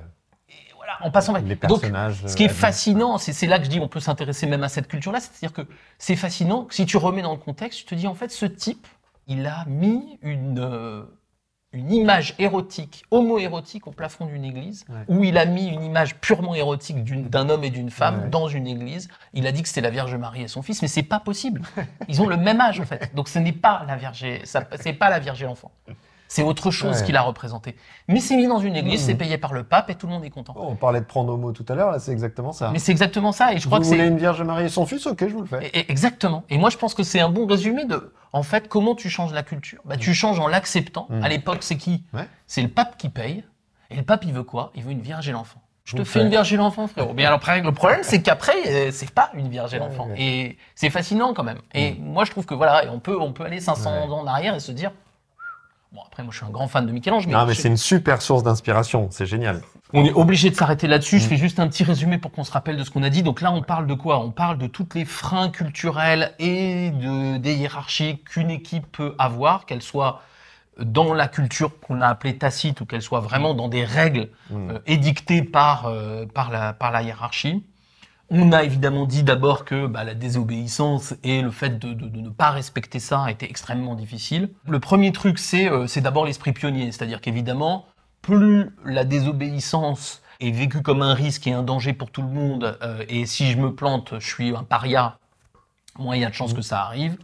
en passant. les Donc, personnages. ce qui est euh, fascinant, c'est là que je dis on peut s'intéresser même à cette culture-là, c'est-à-dire que c'est fascinant que si tu remets dans le contexte, tu te dis en fait ce type, il a mis une, euh, une image érotique, homo-érotique au plafond d'une église, Ouais. où il a mis une image purement érotique d'un homme et d'une femme Ouais. dans une église. Il a dit que c'était la Vierge Marie et son fils, mais c'est pas possible. Ils ont le même âge en fait, donc ce n'est pas la Vierge, c'est pas la Vierge et l'enfant. C'est autre chose Ouais. qu'il a représenté. Mais c'est mis dans une église, Mhm. c'est payé par le pape et tout le monde est content. Oh, on parlait de prendre homo tout à l'heure, là c'est exactement ça. Mais c'est exactement ça, et je crois vous que c'est voulez une Vierge Marie et son fils Ok, je vous le fais. Et- et- Exactement. Et moi, je pense que c'est un bon résumé de, en fait, comment tu changes la culture. Bah, tu changes en l'acceptant. Mm. À l'époque, c'est qui Ouais. C'est le pape qui paye. Et le pape, il veut quoi? Il veut une vierge et l'enfant. Je te fais une vierge et l'enfant, frérot. Bien, alors, le problème, c'est qu'après, euh, c'est pas une vierge et l'enfant. ouais. Et c'est fascinant quand même. Et moi, je trouve que voilà, on peut, on peut aller 500 Ouais. ans en arrière et se dire. Bon, après, moi, je suis un grand fan de Michel-Ange, mais, non, mais je- c'est une super source d'inspiration, c'est génial. on est obligé de s'arrêter là-dessus. Je Mm. fais juste un petit résumé pour qu'on se rappelle de ce qu'on a dit. Donc là, on parle de quoi? On parle de toutes les freins culturels et de, des hiérarchies qu'une équipe peut avoir, qu'elle soit dans la culture qu'on a appelée tacite ou qu'elle soit vraiment dans des règles Mm. euh, édictées par, euh, par, la, par la hiérarchie. On a évidemment dit d'abord que bah, la désobéissance et le fait de, de- de ne pas respecter ça était extrêmement difficile. Le premier truc, c'est euh, c'est d'abord l'esprit pionnier, c'est-à-dire qu'évidemment, plus la désobéissance est vécue comme un risque et un danger pour tout le monde, euh, et si je me plante, je suis un paria, moins il y a de chances que ça arrive,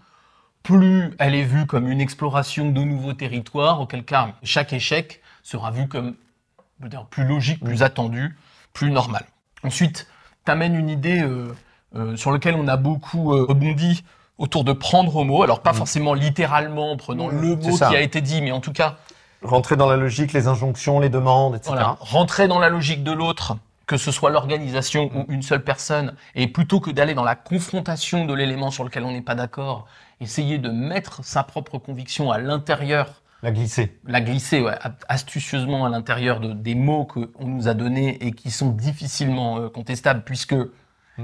plus elle est vue comme une exploration de nouveaux territoires, auquel cas chaque échec sera vu comme dire, plus logique, plus attendu, plus normal. Ensuite, tu amènes une idée euh, euh, sur laquelle on a beaucoup euh, rebondi autour de prendre au mot. Alors, pas forcément littéralement en prenant Mm, le mot qui a été dit, mais en tout cas, Rentrer dans la logique, les injonctions, les demandes, etc. voilà, rentrer dans la logique de l'autre, que ce soit l'organisation ou une seule personne, et plutôt que d'aller dans la confrontation de l'élément sur lequel on n'est pas d'accord, essayer de mettre sa propre conviction à l'intérieur La glisser. la glisser ouais, astucieusement à l'intérieur de, des mots qu'on nous a donnés et qui sont difficilement euh, contestables puisque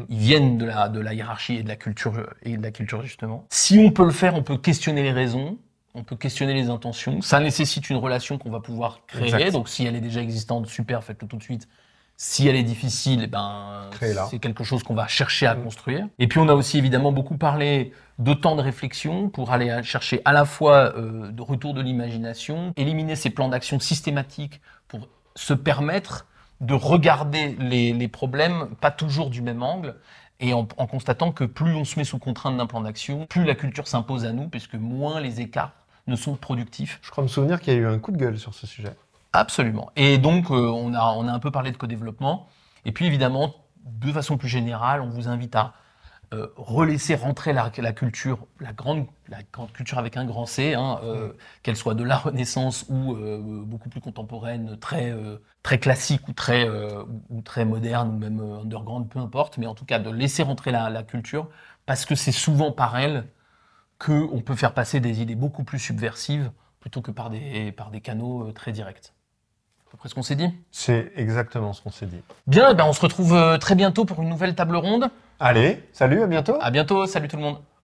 ils viennent de la, de la hiérarchie et de la culture et de la culture justement. Si on peut le faire, on peut questionner les raisons, on peut questionner les intentions. Ça nécessite une relation qu'on va pouvoir créer. Exact. Donc si elle est déjà existante, super, faites-le tout de suite. Si elle est difficile, eh ben, c'est quelque chose qu'on va chercher à Mm. construire. Et puis on a aussi évidemment beaucoup parlé de temps de réflexion pour aller chercher à la fois euh, de retour de l'imagination, éliminer ces plans d'action systématiques pour se permettre de regarder les, les problèmes pas toujours du même angle et en, en constatant que plus on se met sous contrainte d'un plan d'action, plus la culture s'impose à nous, puisque moins les écarts ne sont productifs. Je crois me souvenir qu'il y a eu un coup de gueule sur ce sujet. Absolument. Et donc, euh, on, a, on a un peu parlé de co-développement. Et puis, évidemment, de façon plus générale, on vous invite à euh, relaisser rentrer la, la culture, la grande, la grande culture avec un grand C, hein, euh, qu'elle soit de la Renaissance ou euh, beaucoup plus contemporaine, très, très classique ou très, ou, très moderne ou même underground, peu importe, mais en tout cas de laisser rentrer la, la culture parce que c'est souvent par elle qu'on peut faire passer des idées beaucoup plus subversives plutôt que par des, par des canaux très directs. Peu près ce qu'on s'est dit. C'est exactement ce qu'on s'est dit. Bien, eh ben on se retrouve euh, très bientôt pour une nouvelle table ronde. Allez, salut, à bientôt. À bientôt, salut tout le monde.